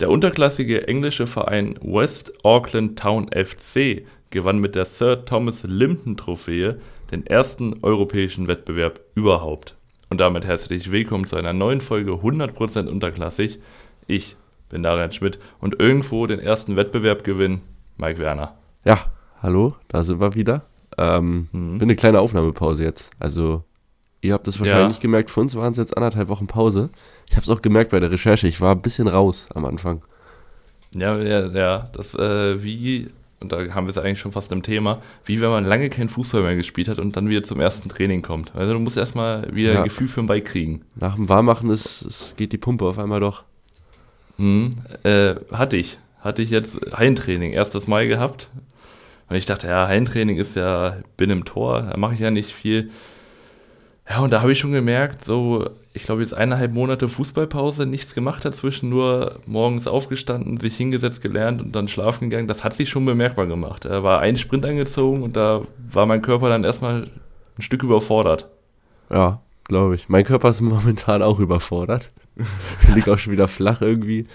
Der unterklassige englische Verein West Auckland Town FC gewann mit der Sir Thomas Limpton Trophäe den ersten europäischen Wettbewerb überhaupt. Und damit herzlich willkommen zu einer neuen Folge 100% unterklassig. Ich bin Darian Schmidt und irgendwo den ersten Wettbewerb gewinnen, Mike Werner. Ja, hallo, da sind wir wieder. Ähm, mhm. Bin eine kleine Aufnahmepause jetzt. Also, ihr habt es wahrscheinlich ja. gemerkt, für uns waren es jetzt anderthalb Wochen Pause. Ich habe es auch gemerkt bei der Recherche, ich war ein bisschen raus am Anfang. Ja, ja, ja. Das, äh, wie, und da haben wir es eigentlich schon fast im Thema, wie wenn man lange kein Fußball mehr gespielt hat und dann wieder zum ersten Training kommt. Also du musst erstmal wieder ja. ein Gefühl für den Ball kriegen. Nach dem Warmmachen ist, ist, geht die Pumpe auf einmal doch. Mhm, äh, hatte ich. Hatte ich jetzt Heimtraining, erstes Mal gehabt. Und ich dachte, ja, Heimtraining ist ja, bin im Tor, da mache ich ja nicht viel. Ja, und da habe ich schon gemerkt, so, ich glaube, jetzt eineinhalb Monate Fußballpause, nichts gemacht dazwischen, nur morgens aufgestanden, sich hingesetzt, gelernt und dann schlafen gegangen. Das hat sich schon bemerkbar gemacht. Da war ein Sprint angezogen und da war mein Körper dann erstmal ein Stück überfordert. Ja, glaube ich. Mein Körper ist momentan auch überfordert. ich liege auch schon wieder flach irgendwie.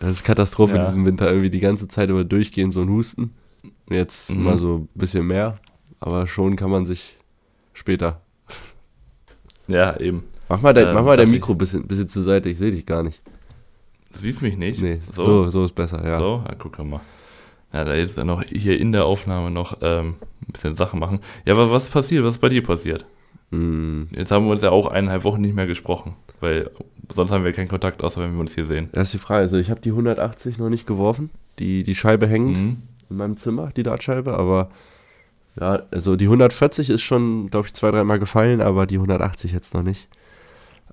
Das ist Katastrophe ja. diesen Winter, irgendwie die ganze Zeit über durchgehen, so ein Husten. Jetzt mhm. mal so ein bisschen mehr, aber schon kann man sich später ja, eben. Mach mal, dein, ähm, mach mal dein Mikro ein bisschen, bisschen zur Seite, ich sehe dich gar nicht. Du siehst mich nicht? Nee, so, so, so ist besser, ja. So, ja, guck mal. Ja, da ist dann noch hier in der Aufnahme noch ähm, ein bisschen Sachen machen. Ja, aber was passiert? Was ist bei dir passiert? Mm. Jetzt haben wir uns ja auch eineinhalb Wochen nicht mehr gesprochen, weil sonst haben wir keinen Kontakt, außer wenn wir uns hier sehen. Das ist die Frage. Also ich habe die 180 noch nicht geworfen. Die, die Scheibe hängt mhm. in meinem Zimmer, die Dartscheibe, aber ja, also die 140 ist schon, glaube ich, zwei, dreimal gefallen, aber die 180 jetzt noch nicht.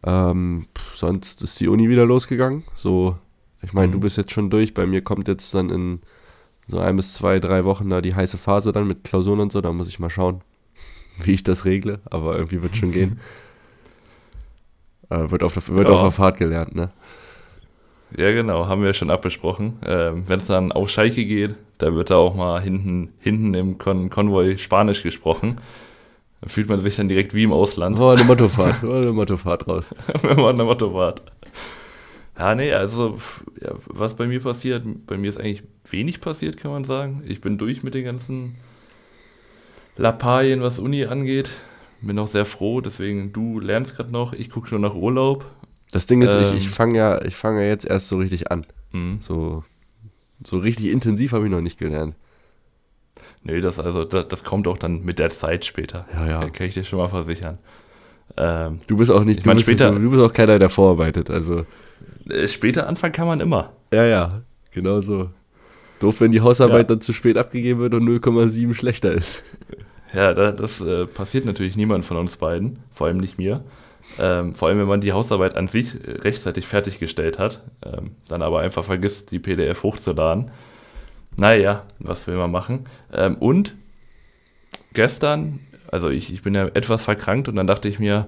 Ähm, sonst ist die Uni wieder losgegangen. So, ich meine, mhm. du bist jetzt schon durch. Bei mir kommt jetzt dann in so ein bis zwei, drei Wochen da die heiße Phase dann mit Klausuren und so. Da muss ich mal schauen, wie ich das regle. Aber irgendwie wird schon gehen. Äh, wird auf der, wird ja. auf der Fahrt gelernt, ne? Ja, genau, haben wir schon abbesprochen. Ähm, Wenn es dann auf Schalke geht, da wird da auch mal hinten, hinten im Kon Konvoi Spanisch gesprochen. Da fühlt man sich dann direkt wie im Ausland. War eine Mottofahrt, war eine Mottofahrt raus. war eine Mottofahrt. Ja, nee, also ja, was bei mir passiert, bei mir ist eigentlich wenig passiert, kann man sagen. Ich bin durch mit den ganzen Lappalien, was Uni angeht. Bin auch sehr froh, deswegen du lernst gerade noch, ich gucke schon nach Urlaub. Das Ding ist, ähm, ich, ich ähm. fange ja, fang ja jetzt erst so richtig an. Mhm. So, so richtig intensiv habe ich noch nicht gelernt. Nee, das, also, das, das, kommt auch dann mit der Zeit später. Ja, ja. Kann ich dir schon mal versichern. Ähm, du bist auch nicht, du, mein, bist, später, du, du, bist auch keiner, der vorarbeitet. Also. Äh, später anfangen kann man immer. Ja, ja, genau so. Doof, wenn die Hausarbeit ja. dann zu spät abgegeben wird und 0,7 schlechter ist. Ja, das, das äh, passiert natürlich niemand von uns beiden, vor allem nicht mir. Ähm, vor allem, wenn man die Hausarbeit an sich rechtzeitig fertiggestellt hat, ähm, dann aber einfach vergisst, die PDF hochzuladen. Naja, was will man machen? Ähm, und gestern, also ich, ich bin ja etwas verkrankt und dann dachte ich mir,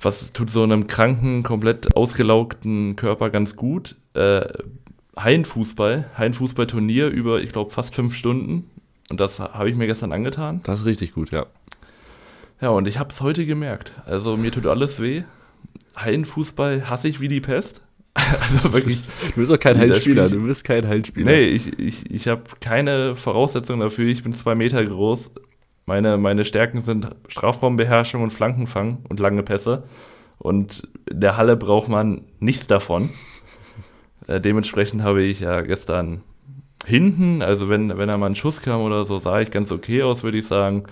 was tut so einem kranken, komplett ausgelaugten Körper ganz gut? Äh, Hallenfußball, Hallenfußballturnier über, ich glaube, fast fünf Stunden. Und das habe ich mir gestern angetan. Das ist richtig gut, ja. Ja, und ich habe es heute gemerkt. Also mir tut alles weh. Hallenfußball hasse ich wie die Pest. Also wirklich. Du bist auch kein Hallenspieler, du bist kein Hallenspieler. Nee, ich, ich, ich habe keine Voraussetzungen dafür. Ich bin zwei Meter groß. Meine, meine Stärken sind Strafraumbeherrschung und Flankenfang und lange Pässe. Und in der Halle braucht man nichts davon. Äh, dementsprechend habe ich ja gestern hinten, also wenn, wenn da mal ein Schuss kam oder so, sah ich ganz okay aus, würde ich sagen.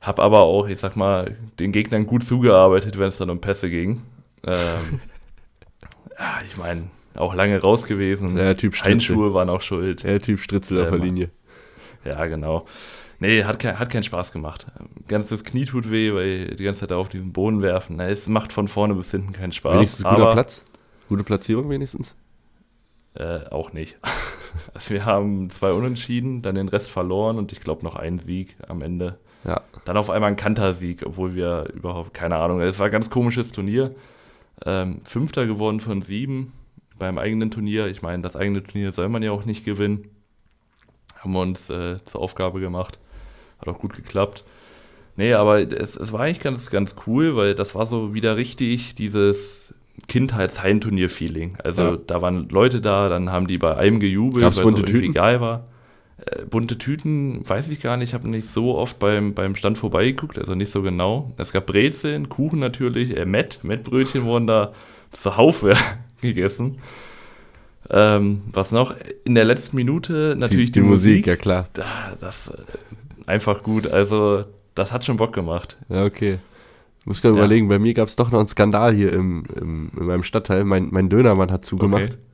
Hab aber auch, ich sag mal, den Gegnern gut zugearbeitet, wenn es dann um Pässe ging. Ähm, ja, ich meine, auch lange raus gewesen. Der Typ Stritzel. Handschuhe waren auch schuld. Der Typ Stritzel auf der Linie. Ja, genau. Nee, hat, kein, hat keinen Spaß gemacht. Ganzes Knie tut weh, weil die ganze Zeit da auf diesen Boden werfen. Na, es macht von vorne bis hinten keinen Spaß. Wenigstens guter Platz? Gute Platzierung wenigstens? Äh, auch nicht. also wir haben zwei Unentschieden, dann den Rest verloren und ich glaube noch einen Sieg am Ende. Ja. Dann auf einmal ein Kantersieg, obwohl wir überhaupt keine Ahnung. Es war ein ganz komisches Turnier. Ähm, Fünfter geworden von sieben beim eigenen Turnier. Ich meine, das eigene Turnier soll man ja auch nicht gewinnen. Haben wir uns äh, zur Aufgabe gemacht. Hat auch gut geklappt. Nee, aber es, es war eigentlich ganz, ganz cool, weil das war so wieder richtig dieses Kindheits-Heimturnier-Feeling. Also ja. da waren Leute da, dann haben die bei einem gejubelt, weil es irgendwie egal war. Äh, bunte Tüten, weiß ich gar nicht, ich habe nicht so oft beim, beim Stand vorbeigeguckt, also nicht so genau. Es gab Brezeln, Kuchen natürlich, äh, Mett, Mettbrötchen wurden da zuhaufe gegessen. Ähm, was noch? In der letzten Minute natürlich die, die, die Musik, Musik, ja klar. Da, das äh, einfach gut. Also, das hat schon Bock gemacht. Ja, okay. Ich muss gerade ja. überlegen, bei mir gab es doch noch einen Skandal hier im, im, in meinem Stadtteil. Mein, mein Dönermann hat zugemacht. Okay.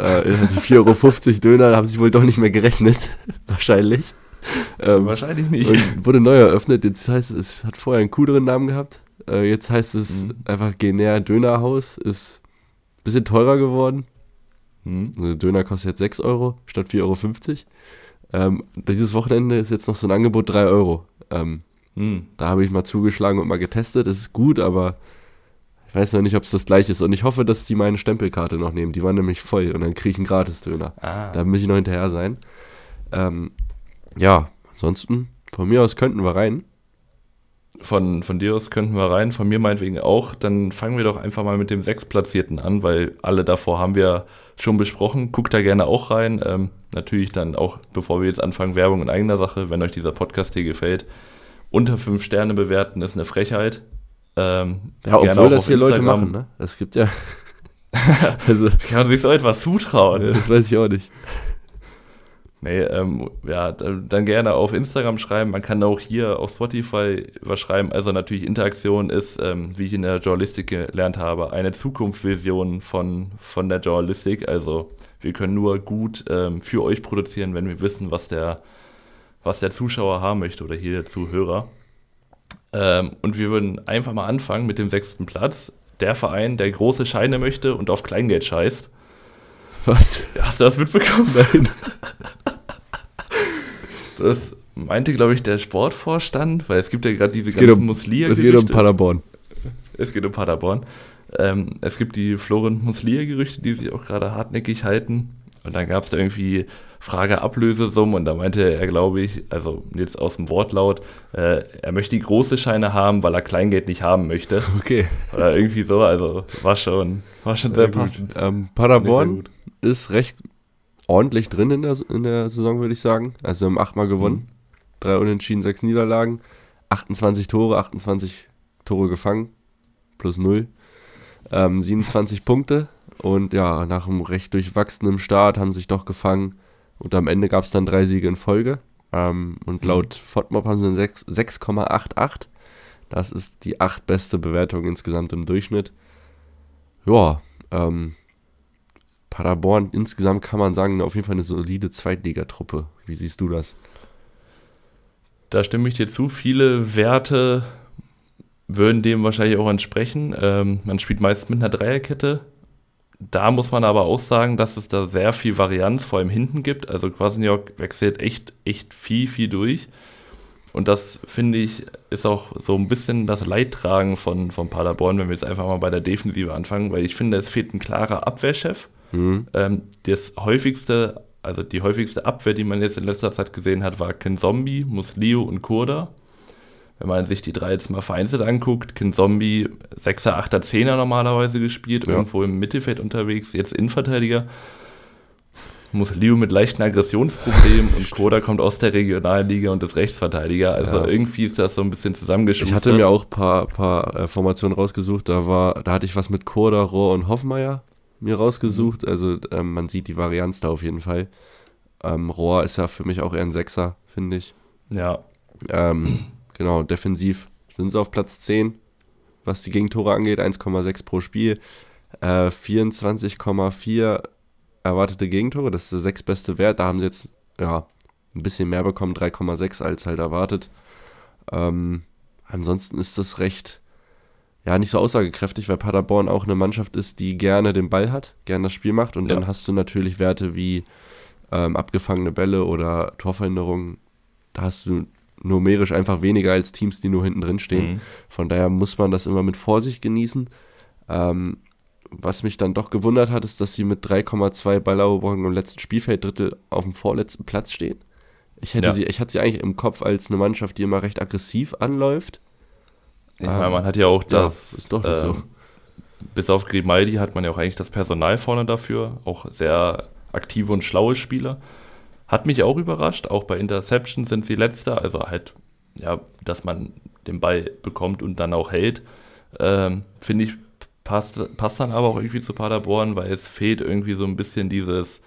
Äh, die 4,50 Euro Döner haben sich wohl doch nicht mehr gerechnet. Wahrscheinlich. Ähm, Wahrscheinlich nicht. Und wurde neu eröffnet. Jetzt heißt es, es hat vorher einen cooleren Namen gehabt. Äh, jetzt heißt es mhm. einfach Genär Dönerhaus. Ist ein bisschen teurer geworden. Mhm. Also Döner kostet jetzt 6 Euro statt 4,50 Euro. Ähm, dieses Wochenende ist jetzt noch so ein Angebot 3 Euro. Ähm, hm. Da habe ich mal zugeschlagen und mal getestet. Das ist gut, aber ich weiß noch nicht, ob es das gleiche ist. Und ich hoffe, dass die meine Stempelkarte noch nehmen. Die war nämlich voll und dann kriege ich einen Gratis-Döner. Ah. Da muss ich noch hinterher sein. Ähm, ja, ansonsten, von mir aus könnten wir rein. Von, von dir aus könnten wir rein, von mir meinetwegen auch. Dann fangen wir doch einfach mal mit dem Sechsplatzierten an, weil alle davor haben wir schon besprochen. Guckt da gerne auch rein. Ähm, natürlich dann auch, bevor wir jetzt anfangen, Werbung in eigener Sache, wenn euch dieser Podcast hier gefällt, unter fünf Sterne bewerten ist eine Frechheit. Ähm, ja, obwohl das hier Leute machen, ne? Es gibt ja. also, Kann man sich so etwas zutrauen? Ja, das weiß ich auch nicht. Nee, ähm, ja, dann gerne auf Instagram schreiben. Man kann auch hier auf Spotify was schreiben. Also natürlich Interaktion ist, ähm, wie ich in der Journalistik gelernt habe, eine Zukunftsvision von, von der Journalistik. Also wir können nur gut ähm, für euch produzieren, wenn wir wissen, was der was der Zuschauer haben möchte oder hier der Zuhörer. Ähm, und wir würden einfach mal anfangen mit dem sechsten Platz. Der Verein, der große Scheine möchte und auf Kleingeld scheißt. Was? Hast du das mitbekommen? Nein. das meinte, glaube ich, der Sportvorstand, weil es gibt ja gerade diese es ganzen um, muslia Es geht um Paderborn. Es geht um Paderborn. Ähm, es gibt die Florent Muslia-Gerüchte, die sich auch gerade hartnäckig halten. Und dann gab es da irgendwie Frage Ablösesummen und da meinte er, glaube ich, also jetzt aus dem Wortlaut, äh, er möchte die große Scheine haben, weil er Kleingeld nicht haben möchte. Okay. Oder irgendwie so, also war schon, war schon sehr, sehr passend. Ähm, Paderborn ist recht ordentlich drin in der, in der Saison, würde ich sagen. Also haben achtmal gewonnen, mhm. drei Unentschieden, sechs Niederlagen, 28 Tore, 28 Tore gefangen, plus null. Ähm, 27 Punkte und ja, nach einem recht durchwachsenen Start haben sich doch gefangen. Und am Ende gab es dann drei Siege in Folge. Ähm, und mhm. laut FODMOB haben sie eine 6,88. Das ist die acht beste Bewertung insgesamt im Durchschnitt. Ja, ähm, Paderborn insgesamt kann man sagen, auf jeden Fall eine solide Zweitligatruppe. Wie siehst du das? Da stimme ich dir zu. Viele Werte würden dem wahrscheinlich auch entsprechen. Ähm, man spielt meist mit einer Dreierkette da muss man aber auch sagen, dass es da sehr viel Varianz vor allem hinten gibt. Also Quasniok wechselt echt, echt viel, viel durch. Und das, finde ich, ist auch so ein bisschen das Leidtragen von, von Paderborn, wenn wir jetzt einfach mal bei der Defensive anfangen, weil ich finde, es fehlt ein klarer Abwehrchef. Mhm. Ähm, das häufigste, also die häufigste Abwehr, die man jetzt in letzter Zeit gesehen hat, war Ken Zombie, Muslio und Kurda wenn man sich die drei jetzt mal vereinzelt anguckt, Kind Zombie 6er, 8er, 10er normalerweise gespielt, ja. irgendwo im Mittelfeld unterwegs, jetzt Innenverteidiger. Muss Liu mit leichten Aggressionsproblemen und Koda kommt aus der Regionalliga und ist Rechtsverteidiger. Also ja. irgendwie ist das so ein bisschen zusammengeschustert. Ich hatte mir auch ein paar, paar äh, Formationen rausgesucht. Da, war, da hatte ich was mit Koda, Rohr und Hoffmeier mir rausgesucht. Mhm. Also ähm, man sieht die Varianz da auf jeden Fall. Ähm, Rohr ist ja für mich auch eher ein Sechser, finde ich. Ja. Ähm, Genau, defensiv sind sie auf Platz 10, was die Gegentore angeht, 1,6 pro Spiel. Äh, 24,4 erwartete Gegentore, das ist der sechstbeste Wert. Da haben sie jetzt ja, ein bisschen mehr bekommen, 3,6 als halt erwartet. Ähm, ansonsten ist das recht, ja, nicht so aussagekräftig, weil Paderborn auch eine Mannschaft ist, die gerne den Ball hat, gerne das Spiel macht. Und ja. dann hast du natürlich Werte wie ähm, abgefangene Bälle oder Torverhinderungen. Da hast du numerisch einfach weniger als Teams, die nur hinten drin stehen. Mhm. Von daher muss man das immer mit Vorsicht genießen. Ähm, was mich dann doch gewundert hat, ist, dass sie mit 3,2 Balleroberungen im letzten Spielfelddrittel auf dem vorletzten Platz stehen. Ich hätte ja. sie, ich hatte sie eigentlich im Kopf als eine Mannschaft, die immer recht aggressiv anläuft. Ich meine, man hat ja auch das. Ja, ist doch nicht ähm, so. bis auf Grimaldi hat man ja auch eigentlich das Personal vorne dafür. Auch sehr aktive und schlaue Spieler. Hat mich auch überrascht. Auch bei Interception sind sie letzter. Also halt, ja, dass man den Ball bekommt und dann auch hält. Ähm, Finde ich, passt, passt dann aber auch irgendwie zu Paderborn, weil es fehlt irgendwie so ein bisschen dieses,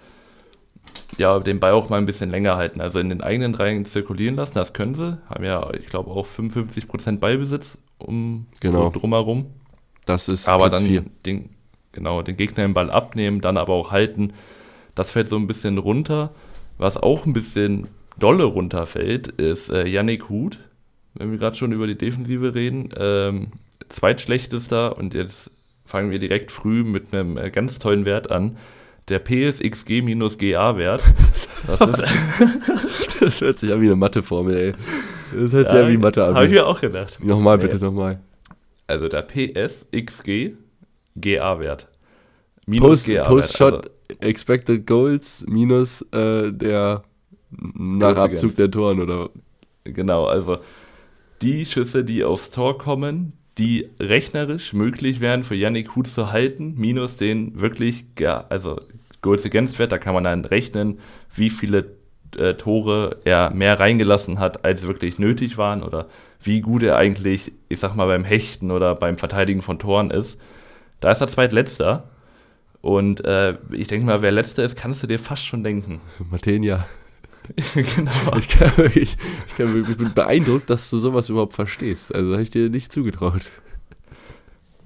ja, den Ball auch mal ein bisschen länger halten. Also in den eigenen Reihen zirkulieren lassen, das können sie. Haben ja, ich glaube, auch 55% Ballbesitz um genau. so drumherum. Das ist aber Platz dann den, genau, den Gegner den Ball abnehmen, dann aber auch halten. Das fällt so ein bisschen runter. Was auch ein bisschen dolle runterfällt, ist äh, Yannick Huth, wenn wir gerade schon über die Defensive reden. Ähm, zweitschlechtester und jetzt fangen wir direkt früh mit einem äh, ganz tollen Wert an. Der PSXG-GA-Wert. Das, das hört sich an wie eine Mathe-Formel, ey. Das hört sich ja, wie Mathe an. Habe ich mir auch gedacht. Nochmal bitte, ja. nochmal. Also der PSXG-GA-Wert. Post, Post-Shot also, Expected Goals minus äh, der nach Abzug der Toren, oder? Genau, also die Schüsse, die aufs Tor kommen, die rechnerisch möglich wären für Yannick Huth zu halten, minus den wirklich, also Goals Against Wert, da kann man dann rechnen, wie viele äh, Tore er mehr reingelassen hat, als wirklich nötig waren oder wie gut er eigentlich, ich sag mal, beim Hechten oder beim Verteidigen von Toren ist. Da ist er zweitletzter. Und äh, ich denke mal, wer letzter ist, kannst du dir fast schon denken. Matenia. genau. Ich, kann wirklich, ich, kann, ich bin beeindruckt, dass du sowas überhaupt verstehst. Also habe ich dir nicht zugetraut.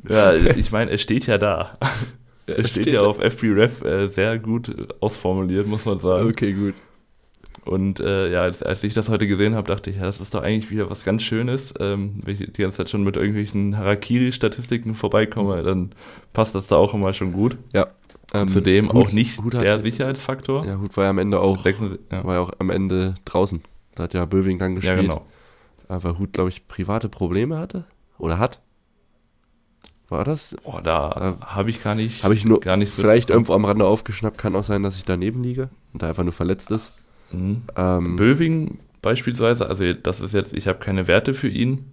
Ja, ich meine, es steht ja da. es steht, steht ja auf FBref äh, sehr gut ausformuliert, muss man sagen. Okay, gut. Und äh, ja, als, als, ich das heute gesehen habe, dachte ich, ja, das ist doch eigentlich wieder was ganz Schönes. Ähm, wenn ich die ganze Zeit schon mit irgendwelchen Harakiri-Statistiken vorbeikomme, dann passt das da auch immer schon gut. Ja, ähm, Zudem Hut, auch nicht Hut der hat, Sicherheitsfaktor. Ja, Hut war ja am Ende auch, 76, ja. war ja auch am Ende draußen. Da hat ja Böwing dann gespielt. Ja, genau. Aber Hut, glaube ich, private Probleme hatte. Oder hat. War das? Oh, da äh, habe ich gar nicht. Habe ich nur gar nicht so vielleicht irgendwo am Rande aufgeschnappt. Kann auch sein, dass ich daneben liege und da einfach nur verletzt ist. Mhm. Ähm, Böwing beispielsweise, also das ist jetzt, ich habe keine Werte für ihn,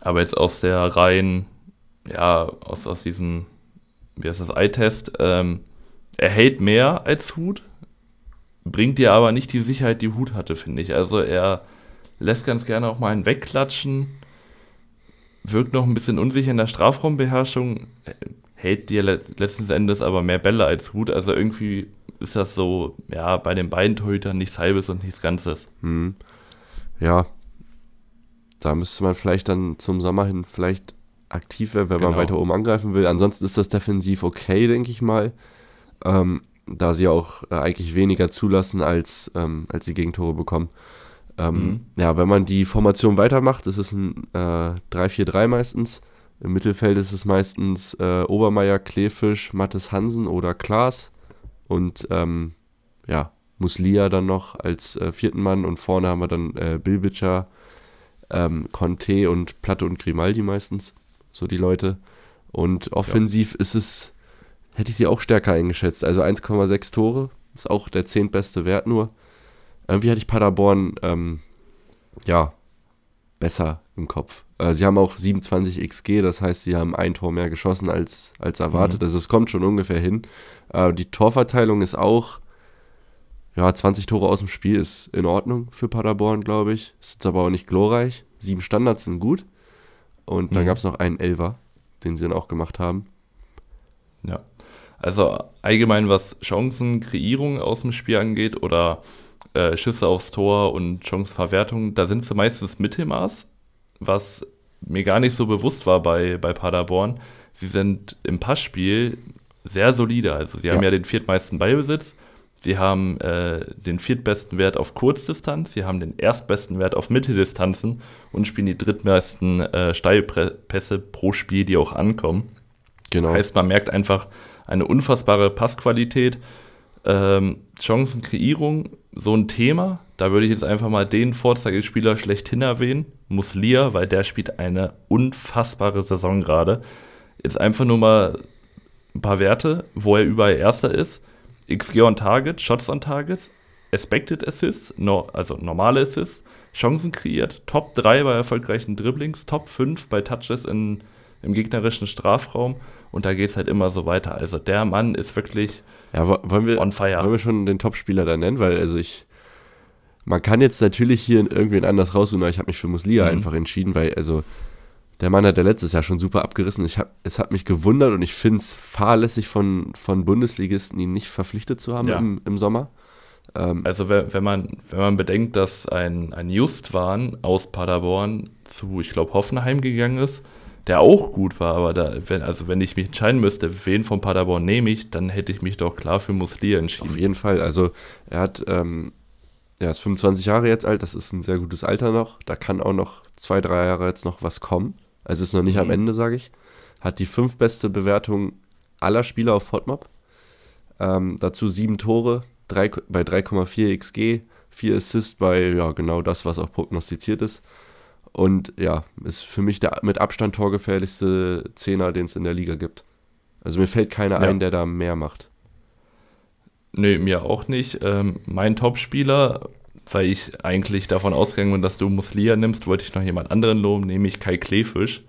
aber jetzt aus der rein, ja, aus, aus diesem wie heißt das, Eye-Test, ähm, er hält mehr als Hut, bringt dir aber nicht die Sicherheit, die Hut hatte, finde ich. Also er lässt ganz gerne auch mal einen wegklatschen, wirkt noch ein bisschen unsicher in der Strafraumbeherrschung, hält dir letzten Endes aber mehr Bälle als Hut. Also irgendwie ist das so, ja, bei den beiden Torhütern nichts Halbes und nichts Ganzes. Hm. Ja, da müsste man vielleicht dann zum Sommer hin vielleicht aktiv wäre, wenn genau. man weiter oben angreifen will. Ansonsten ist das defensiv okay, denke ich mal. Ähm, da sie auch äh, eigentlich weniger zulassen, als, ähm, als sie Gegentore bekommen. Ähm, mhm. Ja, wenn man die Formation weitermacht, ist es ein äh, 3-4-3 meistens. Im Mittelfeld ist es meistens äh, Obermeier, Kleefisch, Mattes Hansen oder Klaas. Und ähm, ja, Muslia dann noch als äh, vierten Mann. Und vorne haben wir dann äh, Bilbitscher, ähm, Conte und Platte und Grimaldi meistens so die Leute. Und offensiv ja. ist es, hätte ich sie auch stärker eingeschätzt. Also 1,6 Tore ist auch der zehntbeste Wert nur. Irgendwie hatte ich Paderborn, ähm, ja, besser im Kopf. Äh, sie haben auch 27 XG, das heißt, sie haben ein Tor mehr geschossen als, als erwartet. Mhm. Also es kommt schon ungefähr hin. Äh, die Torverteilung ist auch, ja, 20 Tore aus dem Spiel ist in Ordnung für Paderborn, glaube ich. Ist jetzt aber auch nicht glorreich. Sieben Standards sind gut. Und dann mhm. gab es noch einen Elver, den sie dann auch gemacht haben. Ja. Also allgemein, was Chancenkreierung aus dem Spiel angeht oder äh, Schüsse aufs Tor und Chancenverwertung, da sind sie meistens Mittelmaß, was mir gar nicht so bewusst war bei, bei Paderborn. Sie sind im Passspiel sehr solide. Also sie ja. haben ja den viertmeisten Ballbesitz, Sie haben äh, den viertbesten Wert auf Kurzdistanz, sie haben den erstbesten Wert auf Mitteldistanzen und spielen die drittmeisten äh, Steilpässe pro Spiel, die auch ankommen. Genau. Heißt, man merkt einfach eine unfassbare Passqualität. Ähm, Chancenkreierung, so ein Thema. Da würde ich jetzt einfach mal den Vorzeigespieler schlechthin erwähnen, Muslia, weil der spielt eine unfassbare Saison gerade. Jetzt einfach nur mal ein paar Werte, wo er überall Erster ist. XG on Target, Shots on Targets, Expected Assists, no, also normale Assists, Chancen kreiert, Top 3 bei erfolgreichen Dribblings, Top 5 bei Touches in, im gegnerischen Strafraum und da geht es halt immer so weiter. Also der Mann ist wirklich ja, wollen wir, on fire. Wollen wir schon den Topspieler da nennen? Weil, also ich, man kann jetzt natürlich hier irgendwen anders raussuchen, aber ich habe mich für Muslia mhm. einfach entschieden, weil, also der Mann hat ja letztes Jahr schon super abgerissen. Ich hab, es hat mich gewundert und ich finde es fahrlässig von, von Bundesligisten, ihn nicht verpflichtet zu haben ja. im, im Sommer. Ähm, also wenn, wenn, man, wenn man bedenkt, dass ein, ein Justwan aus Paderborn zu, ich glaube, Hoffenheim gegangen ist, der auch gut war, aber da, wenn, also wenn ich mich entscheiden müsste, wen von Paderborn nehme ich, dann hätte ich mich doch klar für Muslia entschieden. Auf jeden Fall. Also er hat, ähm, er ist 25 Jahre jetzt alt, das ist ein sehr gutes Alter noch. Da kann auch noch zwei, drei Jahre jetzt noch was kommen. Also ist noch nicht mhm. am Ende, sage ich. Hat die fünf beste Bewertung aller Spieler auf Hotmob. Ähm, dazu sieben Tore, drei, bei 3,4 XG, vier Assists bei ja, genau das, was auch prognostiziert ist. Und ja, ist für mich der mit Abstand torgefährlichste Zehner, den es in der Liga gibt. Also mir fällt keiner ja. ein, der da mehr macht. Nee, mir auch nicht. Ähm, mein Topspieler weil ich eigentlich davon ausgegangen bin, dass du Muslia nimmst, wollte ich noch jemand anderen loben, nämlich Kai Klefisch.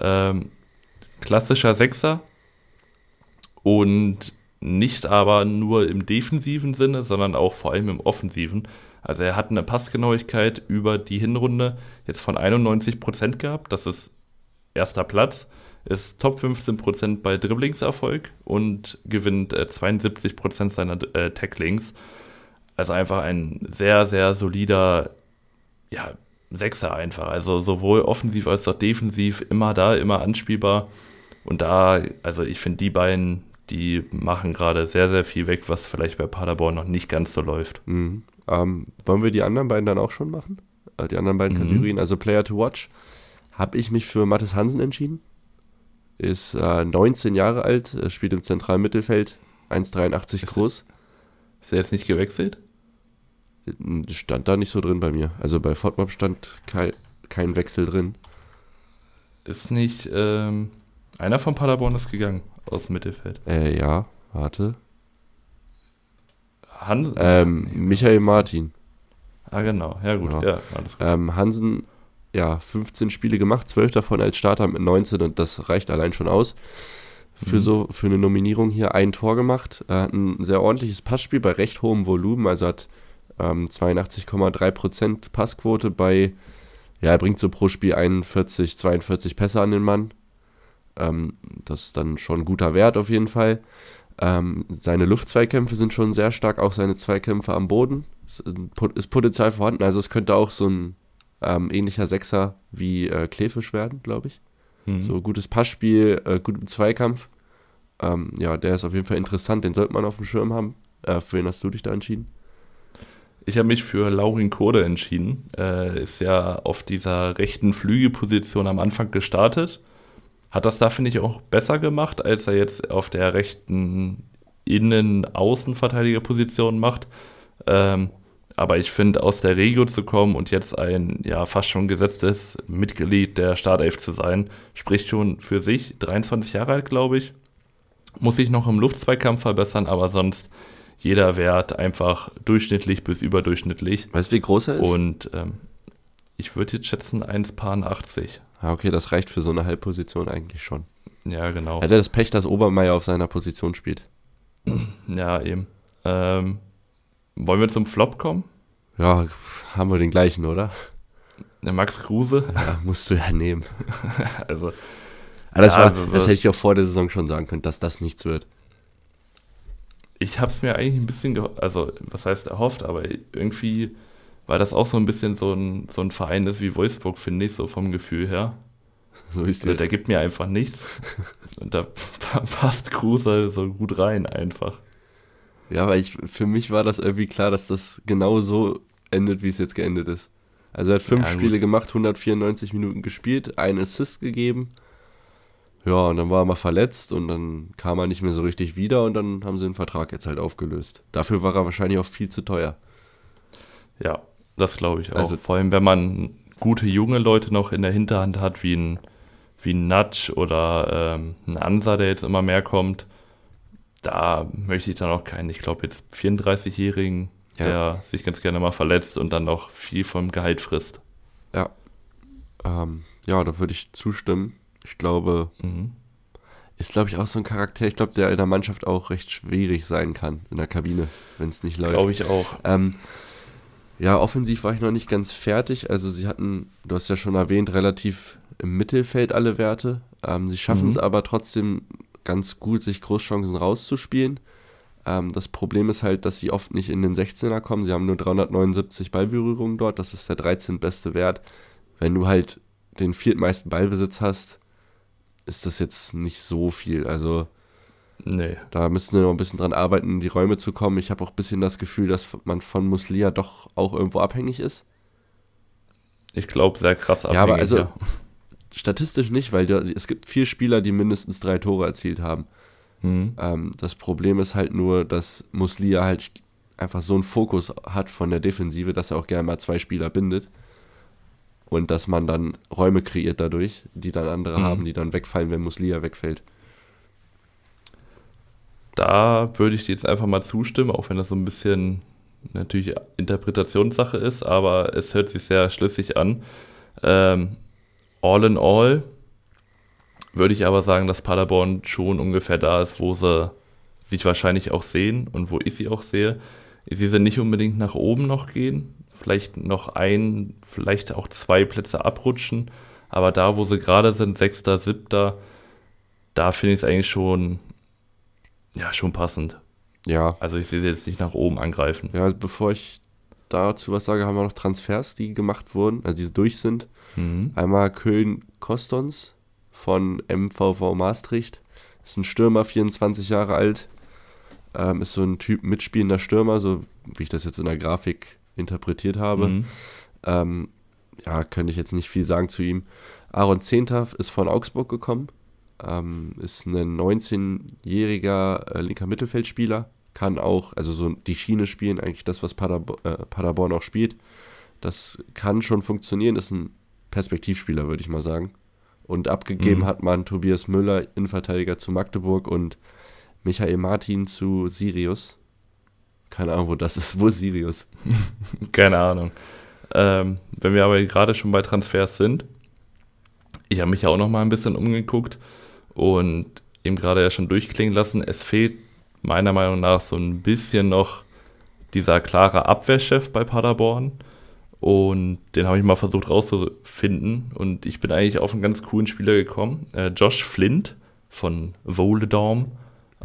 Ähm, klassischer Sechser und nicht aber nur im defensiven Sinne, sondern auch vor allem im offensiven. Also er hat eine Passgenauigkeit über die Hinrunde jetzt von 91% gehabt, das ist erster Platz, ist Top 15% bei Dribblingserfolg und gewinnt äh, 72% seiner äh, Tacklings. Also einfach ein sehr, sehr solider, ja, Sechser einfach. Also sowohl offensiv als auch defensiv immer da, immer anspielbar. Und da, also ich finde, die beiden, die machen gerade sehr, sehr viel weg, was vielleicht bei Paderborn noch nicht ganz so läuft. Mhm. Ähm, wollen wir die anderen beiden dann auch schon machen? Äh, die anderen beiden mhm. Kategorien, also Player to Watch, habe ich mich für Mathis Hansen entschieden. Ist äh, 19 Jahre alt, spielt im zentralen Mittelfeld, 1,83 groß. Ist er jetzt nicht gewechselt? Stand da nicht so drin bei mir. Also bei FODMAP stand kein, kein Wechsel drin. Ist nicht ähm, einer von Paderborn ist gegangen aus dem Mittelfeld? Äh, ja, warte. Han ähm, Michael Martin. Ah, genau. Ja, gut. Ja. ja alles gut. Ähm, Hansen, ja, 15 Spiele gemacht, 12 davon als Starter mit 19 und das reicht allein schon aus. Für mhm. so für eine Nominierung hier ein Tor gemacht. Er hat ein sehr ordentliches Passspiel bei recht hohem Volumen, also hat ähm, 82,3% Passquote bei, ja, er bringt so pro Spiel 41, 42 Pässe an den Mann. Ähm, das ist dann schon ein guter Wert auf jeden Fall. Ähm, seine Luftzweikämpfe sind schon sehr stark, auch seine Zweikämpfe am Boden. Ist Potenzial vorhanden. Also es könnte auch so ein ähm, ähnlicher Sechser wie äh, Klefisch werden, glaube ich. Mhm. So gutes Passspiel, äh, gut Zweikampf. Ähm, ja, der ist auf jeden Fall interessant. Den sollte man auf dem Schirm haben. Äh, für wen hast du dich da entschieden? Ich habe mich für Laurin Kode entschieden. Äh, ist ja auf dieser rechten Flügelposition am Anfang gestartet. Hat das da, finde ich, auch besser gemacht, als er jetzt auf der rechten Innen-Außenverteidigerposition macht. Ähm, aber ich finde, aus der Regio zu kommen und jetzt ein ja fast schon gesetztes Mitglied der Startelf zu sein, spricht schon für sich. 23 Jahre alt, glaube ich. Muss ich noch im Luftzweikampf verbessern, aber sonst jeder Wert einfach durchschnittlich bis überdurchschnittlich. Weißt du, wie groß er ist? Und ähm, ich würde jetzt schätzen 1,80. Ah, okay, das reicht für so eine Halbposition eigentlich schon. Ja, genau. Hat er das Pech, dass Obermeier auf seiner Position spielt? Ja, eben. Ähm, wollen wir zum Flop kommen? Ja, haben wir den gleichen, oder? Der Max Kruse? Ja, musst du ja nehmen. also, das, ja, war, das hätte ich auch vor der Saison schon sagen können, dass das nichts wird ich habe es mir eigentlich ein bisschen, also was heißt erhofft, aber irgendwie weil das auch so ein bisschen so ein, so ein Verein ist wie Wolfsburg, finde ich, so vom Gefühl her. So ist also, der gibt mir einfach nichts. Und da passt Kruse so gut rein einfach. Ja, aber ich, für mich war das irgendwie klar, dass das genau so endet, wie es jetzt geendet ist. Also er hat fünf ja, Spiele gemacht, 194 Minuten gespielt, einen Assist gegeben ja, und dann war er mal verletzt und dann kam er nicht mehr so richtig wieder und dann haben sie den Vertrag jetzt halt aufgelöst. Dafür war er wahrscheinlich auch viel zu teuer. Ja, das glaube ich auch. Also, Vor allem, wenn man gute junge Leute noch in der Hinterhand hat, wie ein, wie ein Nudge oder ähm, ein Ansa, der jetzt immer mehr kommt, da möchte ich dann auch keinen, ich glaube jetzt 34-Jährigen, ja. der sich ganz gerne mal verletzt und dann noch viel vom Gehalt frisst. Ja. Ähm, ja, da würde ich zustimmen. Ich glaube, mhm. ist, glaube ich, auch so ein Charakter, ich glaube, der in der Mannschaft auch recht schwierig sein kann, in der Kabine, wenn es nicht läuft. Glaube ich auch. Ähm, ja, offensiv war ich noch nicht ganz fertig. Also sie hatten, du hast ja schon erwähnt, relativ im Mittelfeld alle Werte. Ähm, sie schaffen es mhm. aber trotzdem ganz gut, sich Großchancen rauszuspielen. Ähm, das Problem ist halt, dass sie oft nicht in den 16er kommen. Sie haben nur 379 Ballberührungen dort. Das ist der 13. beste Wert. Wenn du halt den viertmeisten Ballbesitz hast, ist das jetzt nicht so viel. Also nee. da müssen wir noch ein bisschen dran arbeiten, in die Räume zu kommen. Ich habe auch ein bisschen das Gefühl, dass man von Muslia doch auch irgendwo abhängig ist. Ich glaube, sehr krass abhängig. Ja, aber also ja. statistisch nicht, weil da, es gibt vier Spieler, die mindestens drei Tore erzielt haben. Mhm. Ähm, das Problem ist halt nur, dass Muslia halt einfach so einen Fokus hat von der Defensive, dass er auch gerne mal zwei Spieler bindet. Und dass man dann Räume kreiert dadurch, die dann andere mhm. haben, die dann wegfallen, wenn Muslia wegfällt. Da würde ich dir jetzt einfach mal zustimmen, auch wenn das so ein bisschen natürlich Interpretationssache ist, aber es hört sich sehr schlüssig an. Ähm, all in all würde ich aber sagen, dass Paderborn schon ungefähr da ist, wo sie sich wahrscheinlich auch sehen und wo ich sie auch sehe. Ich sehe sie nicht unbedingt nach oben noch gehen, vielleicht noch ein, vielleicht auch zwei Plätze abrutschen, aber da, wo sie gerade sind, sechster, siebter, da finde ich es eigentlich schon, ja, schon passend. Ja. Also ich sehe sie jetzt nicht nach oben angreifen. Ja, bevor ich dazu was sage, haben wir noch Transfers, die gemacht wurden, also die durch sind. Mhm. Einmal Köln-Kostons, von MVV Maastricht. Ist ein Stürmer, 24 Jahre alt. Ähm, ist so ein Typ mitspielender Stürmer, so wie ich das jetzt in der Grafik interpretiert habe. Mhm. Ähm, ja, könnte ich jetzt nicht viel sagen zu ihm. Aaron Zehntaf ist von Augsburg gekommen. Ähm, ist ein 19-jähriger äh, linker Mittelfeldspieler. Kann auch, also so die Schiene spielen, eigentlich das, was Paderbo äh, Paderborn auch spielt. Das kann schon funktionieren. Ist ein Perspektivspieler, würde ich mal sagen. Und abgegeben mhm. hat man Tobias Müller, Innenverteidiger zu Magdeburg und Michael Martin zu Sirius. Keine Ahnung, wo das ist. Wo ist Sirius? Keine Ahnung. Ähm, wenn wir aber gerade schon bei Transfers sind, ich habe mich ja auch noch mal ein bisschen umgeguckt und eben gerade ja schon durchklingen lassen, es fehlt meiner Meinung nach so ein bisschen noch dieser klare Abwehrchef bei Paderborn. Und den habe ich mal versucht rauszufinden. Und ich bin eigentlich auf einen ganz coolen Spieler gekommen. Äh, Josh Flint von Volendam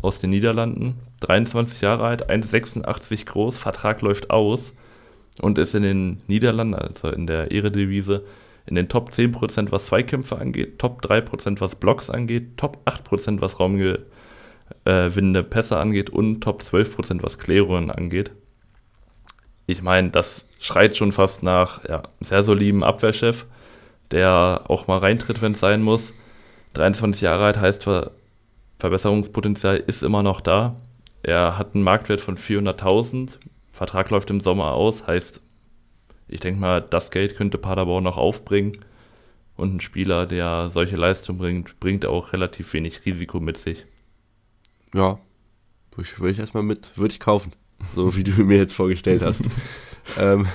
aus den Niederlanden. 23 Jahre alt, 1,86 groß, Vertrag läuft aus und ist in den Niederlanden, also in der Eredivise, in den Top 10%, was Zweikämpfe angeht, Top 3%, was Blocks angeht, Top 8%, was raumgewinnende Pässe angeht und Top 12%, was Klärungen angeht ich meine, das schreit schon fast nach ja, sehr soliden Abwehrchef, der auch mal reintritt, wenn es sein muss. 23 Jahre alt heißt, Ver Verbesserungspotenzial ist immer noch da. Er hat einen Marktwert von 400.000. Vertrag läuft im Sommer aus, heißt, ich denke mal, das Geld könnte Paderborn noch aufbringen. Und ein Spieler, der solche Leistung bringt, bringt auch relativ wenig Risiko mit sich. Ja, würde ich erstmal mit, würde ich kaufen so wie du mir jetzt vorgestellt hast. ähm,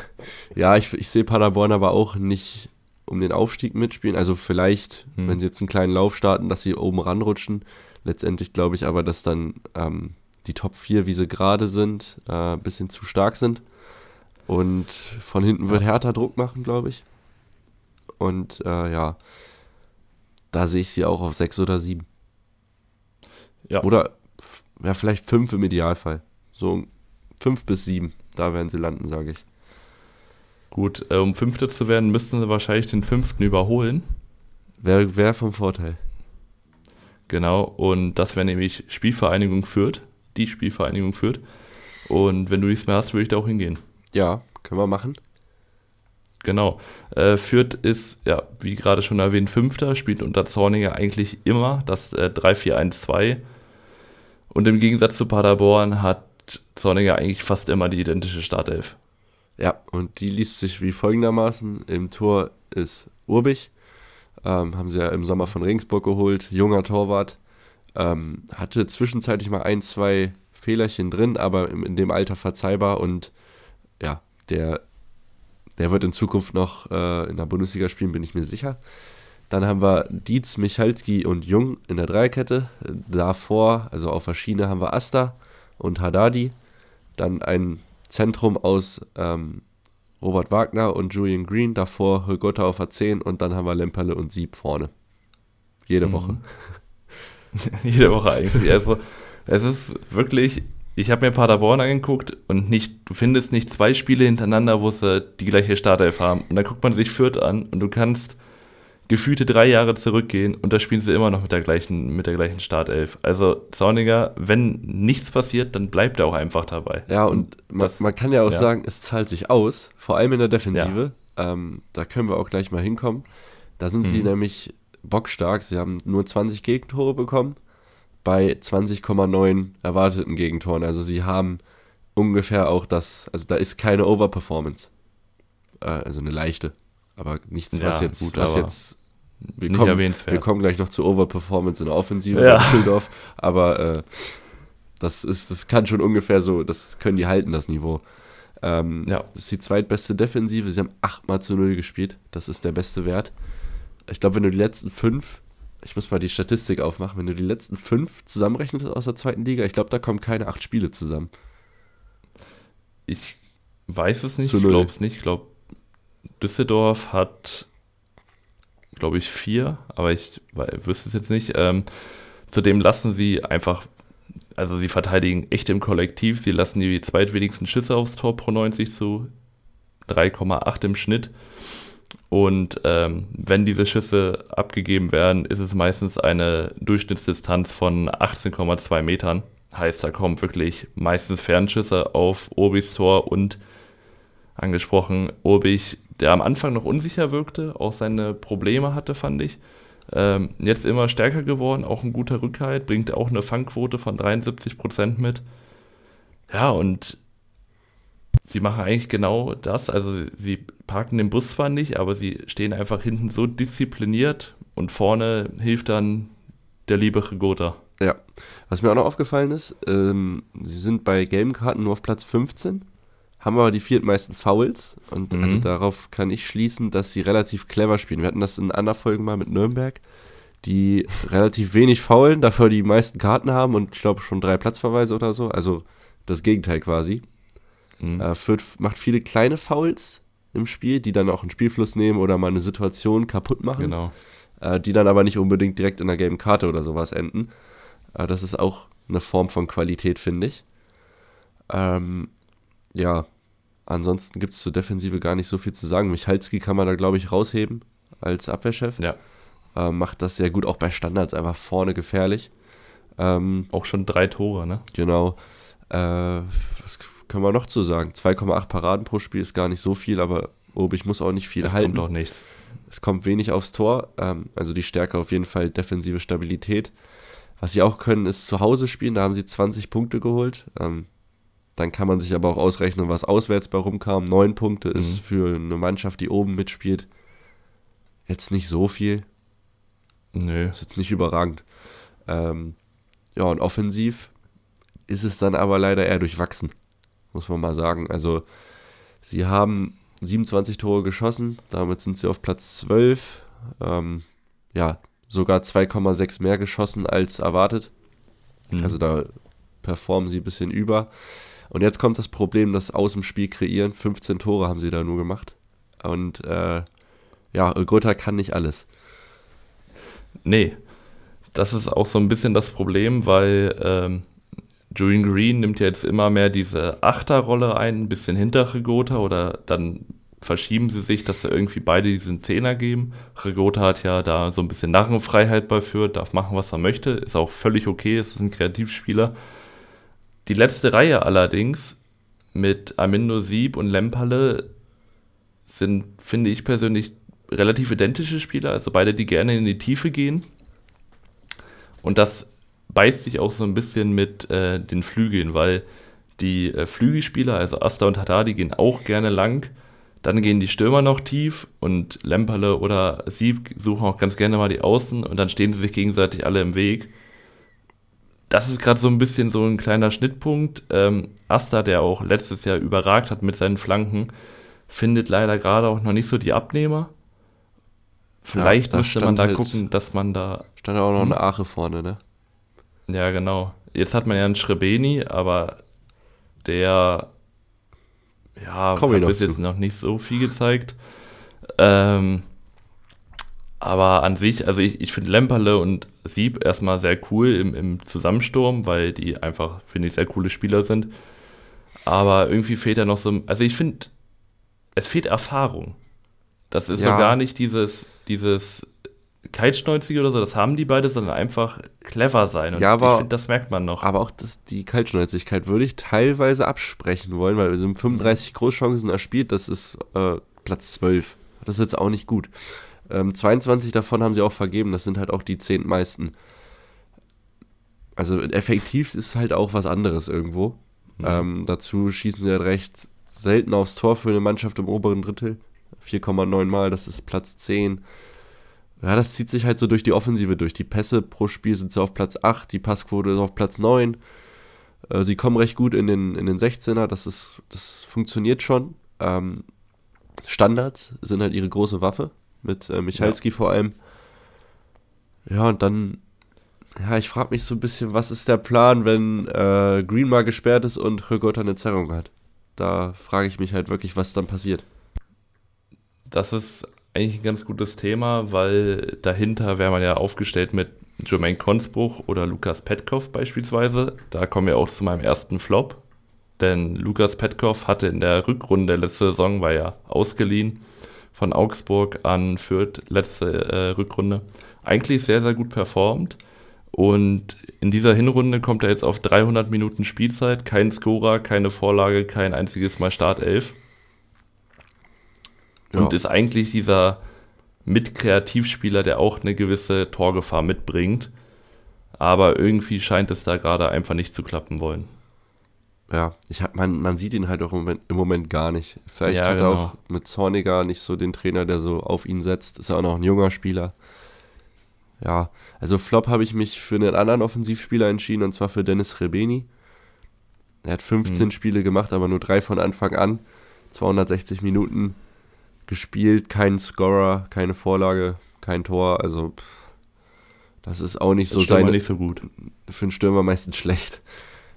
ja, ich, ich sehe Paderborn aber auch nicht um den Aufstieg mitspielen. Also vielleicht, hm. wenn sie jetzt einen kleinen Lauf starten, dass sie oben ranrutschen. Letztendlich glaube ich aber, dass dann ähm, die Top 4, wie sie gerade sind, äh, ein bisschen zu stark sind. Und von hinten wird Hertha Druck machen, glaube ich. Und äh, ja, da sehe ich sie auch auf 6 oder 7. Ja. Oder ja, vielleicht 5 im Idealfall. So Fünf bis sieben, da werden sie landen, sage ich. Gut, äh, um Fünfte zu werden, müssten sie wahrscheinlich den Fünften überholen. Wäre wär vom Vorteil. Genau, und das wäre nämlich Spielvereinigung Fürth. Die Spielvereinigung Fürth. Und wenn du nichts mehr hast, würde ich da auch hingehen. Ja, können wir machen. Genau. Äh, Fürth ist, ja, wie gerade schon erwähnt, Fünfter, spielt unter Zorniger eigentlich immer das äh, 3-4-1-2. Und im Gegensatz zu Paderborn hat Zorniger eigentlich fast immer die identische Startelf. Ja, und die liest sich wie folgendermaßen. Im Tor ist Urbich, ähm, haben sie ja im Sommer von Regensburg geholt, junger Torwart. Ähm, hatte zwischenzeitlich mal ein, zwei Fehlerchen drin, aber in dem Alter verzeihbar und ja, der, der wird in Zukunft noch äh, in der Bundesliga spielen, bin ich mir sicher. Dann haben wir Dietz, Michalski und Jung in der Dreierkette. Davor, also auf der Schiene, haben wir Asta und Haddadi. Dann ein Zentrum aus ähm, Robert Wagner und Julian Green. Davor Högotta auf der 10 und dann haben wir Lemperle und Sieb vorne. Jede mhm. Woche. Jede Woche eigentlich. Also, es ist wirklich, ich habe mir Paderborn angeguckt und nicht, du findest nicht zwei Spiele hintereinander, wo sie die gleiche Startelf haben. Und dann guckt man sich Fürth an und du kannst gefühlte drei Jahre zurückgehen und da spielen sie immer noch mit der gleichen, mit der gleichen Startelf. Also Zorniger, wenn nichts passiert, dann bleibt er auch einfach dabei. Ja, und man, das, man kann ja auch ja. sagen, es zahlt sich aus, vor allem in der Defensive. Ja. Ähm, da können wir auch gleich mal hinkommen. Da sind mhm. sie nämlich bockstark. Sie haben nur 20 Gegentore bekommen bei 20,9 erwarteten Gegentoren. Also sie haben ungefähr auch das, also da ist keine Overperformance. Äh, also eine leichte. Aber nichts, was ja, jetzt, gut, was jetzt wir kommen, wir kommen gleich noch zu Overperformance in der Offensive ja. bei Düsseldorf, aber äh, das ist, das kann schon ungefähr so, das können die halten, das Niveau. Ähm, ja. Das ist die zweitbeste Defensive. Sie haben 8 mal zu 0 gespielt. Das ist der beste Wert. Ich glaube, wenn du die letzten fünf, ich muss mal die Statistik aufmachen, wenn du die letzten fünf zusammenrechnest aus der zweiten Liga, ich glaube, da kommen keine acht Spiele zusammen. Ich weiß es nicht, ich glaube es nicht. Ich glaube, Düsseldorf hat, glaube ich, vier, aber ich wüsste es jetzt nicht. Ähm, zudem lassen sie einfach, also sie verteidigen echt im Kollektiv. Sie lassen die zweitwenigsten Schüsse aufs Tor pro 90 zu 3,8 im Schnitt. Und ähm, wenn diese Schüsse abgegeben werden, ist es meistens eine Durchschnittsdistanz von 18,2 Metern. Heißt, da kommen wirklich meistens Fernschüsse auf Obis Tor und angesprochen, Obich der am Anfang noch unsicher wirkte, auch seine Probleme hatte, fand ich. Ähm, jetzt immer stärker geworden, auch ein guter Rückhalt, bringt auch eine Fangquote von 73% mit. Ja, und sie machen eigentlich genau das. Also sie parken den Bus zwar nicht, aber sie stehen einfach hinten so diszipliniert und vorne hilft dann der liebe Rigota. Ja, was mir auch noch aufgefallen ist, ähm, sie sind bei gelben Karten nur auf Platz 15 haben aber die viertmeisten Fouls. Und mhm. also darauf kann ich schließen, dass sie relativ clever spielen. Wir hatten das in anderen Folgen mal mit Nürnberg, die relativ wenig faulen, dafür die meisten Karten haben und ich glaube schon drei Platzverweise oder so. Also das Gegenteil quasi. Mhm. Äh, Fürth macht viele kleine Fouls im Spiel, die dann auch einen Spielfluss nehmen oder mal eine Situation kaputt machen. Genau. Äh, die dann aber nicht unbedingt direkt in der gelben Karte oder sowas enden. Äh, das ist auch eine Form von Qualität, finde ich. Ähm, ja, Ansonsten gibt es zur Defensive gar nicht so viel zu sagen. Michalski kann man da, glaube ich, rausheben als Abwehrchef. Ja. Äh, macht das sehr gut, auch bei Standards einfach vorne gefährlich. Ähm, auch schon drei Tore, ne? Genau. Äh, was können wir noch zu sagen? 2,8 Paraden pro Spiel ist gar nicht so viel, aber Obig muss auch nicht viel es halten. Es kommt doch nichts. Es kommt wenig aufs Tor. Ähm, also die Stärke auf jeden Fall defensive Stabilität. Was sie auch können, ist zu Hause spielen. Da haben sie 20 Punkte geholt. Ähm, dann kann man sich aber auch ausrechnen, was auswärts bei rumkam. Neun Punkte mhm. ist für eine Mannschaft, die oben mitspielt, jetzt nicht so viel. Nö. Ist jetzt nicht überragend. Ähm, ja, und offensiv ist es dann aber leider eher durchwachsen, muss man mal sagen. Also, sie haben 27 Tore geschossen, damit sind sie auf Platz 12. Ähm, ja, sogar 2,6 mehr geschossen als erwartet. Mhm. Also, da performen sie ein bisschen über. Und jetzt kommt das Problem, dass aus dem Spiel kreieren. 15 Tore haben sie da nur gemacht. Und äh, ja, Gotha kann nicht alles. Nee, das ist auch so ein bisschen das Problem, weil ähm, Julian Green nimmt ja jetzt immer mehr diese Achterrolle ein, ein bisschen hinter Regota oder dann verschieben sie sich, dass sie irgendwie beide diesen Zehner geben. Regota hat ja da so ein bisschen Narrenfreiheit bei Fürth, darf machen, was er möchte, ist auch völlig okay, ist ein Kreativspieler. Die letzte Reihe allerdings mit Amindo Sieb und Lemperle sind, finde ich persönlich, relativ identische Spieler, also beide, die gerne in die Tiefe gehen. Und das beißt sich auch so ein bisschen mit äh, den Flügeln, weil die äh, Flügelspieler, also Asta und Haddad, die gehen auch gerne lang. Dann gehen die Stürmer noch tief und Lemperle oder Sieb suchen auch ganz gerne mal die Außen und dann stehen sie sich gegenseitig alle im Weg das ist gerade so ein bisschen so ein kleiner Schnittpunkt. Ähm, Asta, der auch letztes Jahr überragt hat mit seinen Flanken, findet leider gerade auch noch nicht so die Abnehmer. Vielleicht ja, müsste man da halt, gucken, dass man da. Stand auch noch hm? eine Ache vorne, ne? Ja, genau. Jetzt hat man ja einen Schrebeni, aber der ja, Komm hat bis zu. jetzt noch nicht so viel gezeigt. Ähm, aber an sich, also ich, ich finde Lemperle und Sieb erstmal sehr cool im, im Zusammensturm, weil die einfach, finde ich, sehr coole Spieler sind. Aber irgendwie fehlt ja noch so, also ich finde, es fehlt Erfahrung. Das ist ja. so gar nicht dieses, dieses Kaltschnäuzige oder so, das haben die beide, sondern einfach clever sein. Und ja, aber, ich finde, das merkt man noch. Aber auch das, die Kaltschnäuzigkeit würde ich teilweise absprechen wollen, weil wir sind 35 mhm. Großchancen erspielt, das ist äh, Platz 12. Das ist jetzt auch nicht gut. Ähm, 22 davon haben sie auch vergeben, das sind halt auch die zehntmeisten. Also effektiv ist halt auch was anderes irgendwo. Mhm. Ähm, dazu schießen sie halt recht selten aufs Tor für eine Mannschaft im oberen Drittel. 4,9 Mal, das ist Platz 10. Ja, das zieht sich halt so durch die Offensive durch. Die Pässe pro Spiel sind sie auf Platz 8, die Passquote ist auf Platz 9. Äh, sie kommen recht gut in den, in den 16er, das, ist, das funktioniert schon. Ähm, Standards sind halt ihre große Waffe, mit äh, Michalski ja. vor allem. Ja, und dann, ja, ich frage mich so ein bisschen, was ist der Plan, wenn äh, Green mal gesperrt ist und Högota eine Zerrung hat? Da frage ich mich halt wirklich, was dann passiert. Das ist eigentlich ein ganz gutes Thema, weil dahinter wäre man ja aufgestellt mit Jermaine Konsbruch oder Lukas Petkov beispielsweise. Da kommen wir auch zu meinem ersten Flop. Denn Lukas Petkov hatte in der Rückrunde letzte Saison, war ja ausgeliehen von Augsburg an Fürth, letzte äh, Rückrunde, eigentlich sehr, sehr gut performt. Und in dieser Hinrunde kommt er jetzt auf 300 Minuten Spielzeit, kein Scorer, keine Vorlage, kein einziges Mal Startelf ja. und ist eigentlich dieser Mitkreativspieler, der auch eine gewisse Torgefahr mitbringt. Aber irgendwie scheint es da gerade einfach nicht zu klappen wollen. Ja, ich hab, man, man sieht ihn halt auch im Moment, im Moment gar nicht. Vielleicht ja, hat er genau. auch mit Zorniger nicht so den Trainer, der so auf ihn setzt. Ist ja auch noch ein junger Spieler. Ja, also Flop habe ich mich für einen anderen Offensivspieler entschieden, und zwar für Dennis Rebeni. Er hat 15 hm. Spiele gemacht, aber nur drei von Anfang an. 260 Minuten gespielt, kein Scorer, keine Vorlage, kein Tor. Also das ist auch nicht so sein. nicht so gut. Für einen Stürmer meistens schlecht.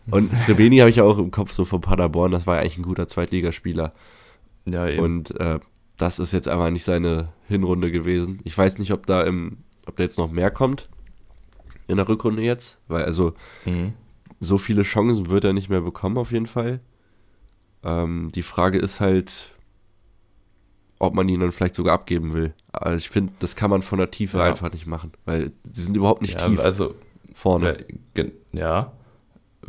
Und Srebeni habe ich ja auch im Kopf so von Paderborn, das war ja eigentlich ein guter Zweitligaspieler. Ja, eben. Und äh, das ist jetzt aber nicht seine Hinrunde gewesen. Ich weiß nicht, ob da im, ob da jetzt noch mehr kommt in der Rückrunde jetzt, weil also mhm. so viele Chancen wird er nicht mehr bekommen auf jeden Fall. Ähm, die Frage ist halt, ob man ihn dann vielleicht sogar abgeben will. Also ich finde, das kann man von der Tiefe ja. einfach nicht machen, weil die sind überhaupt nicht ja, tief also, vorne. Ja,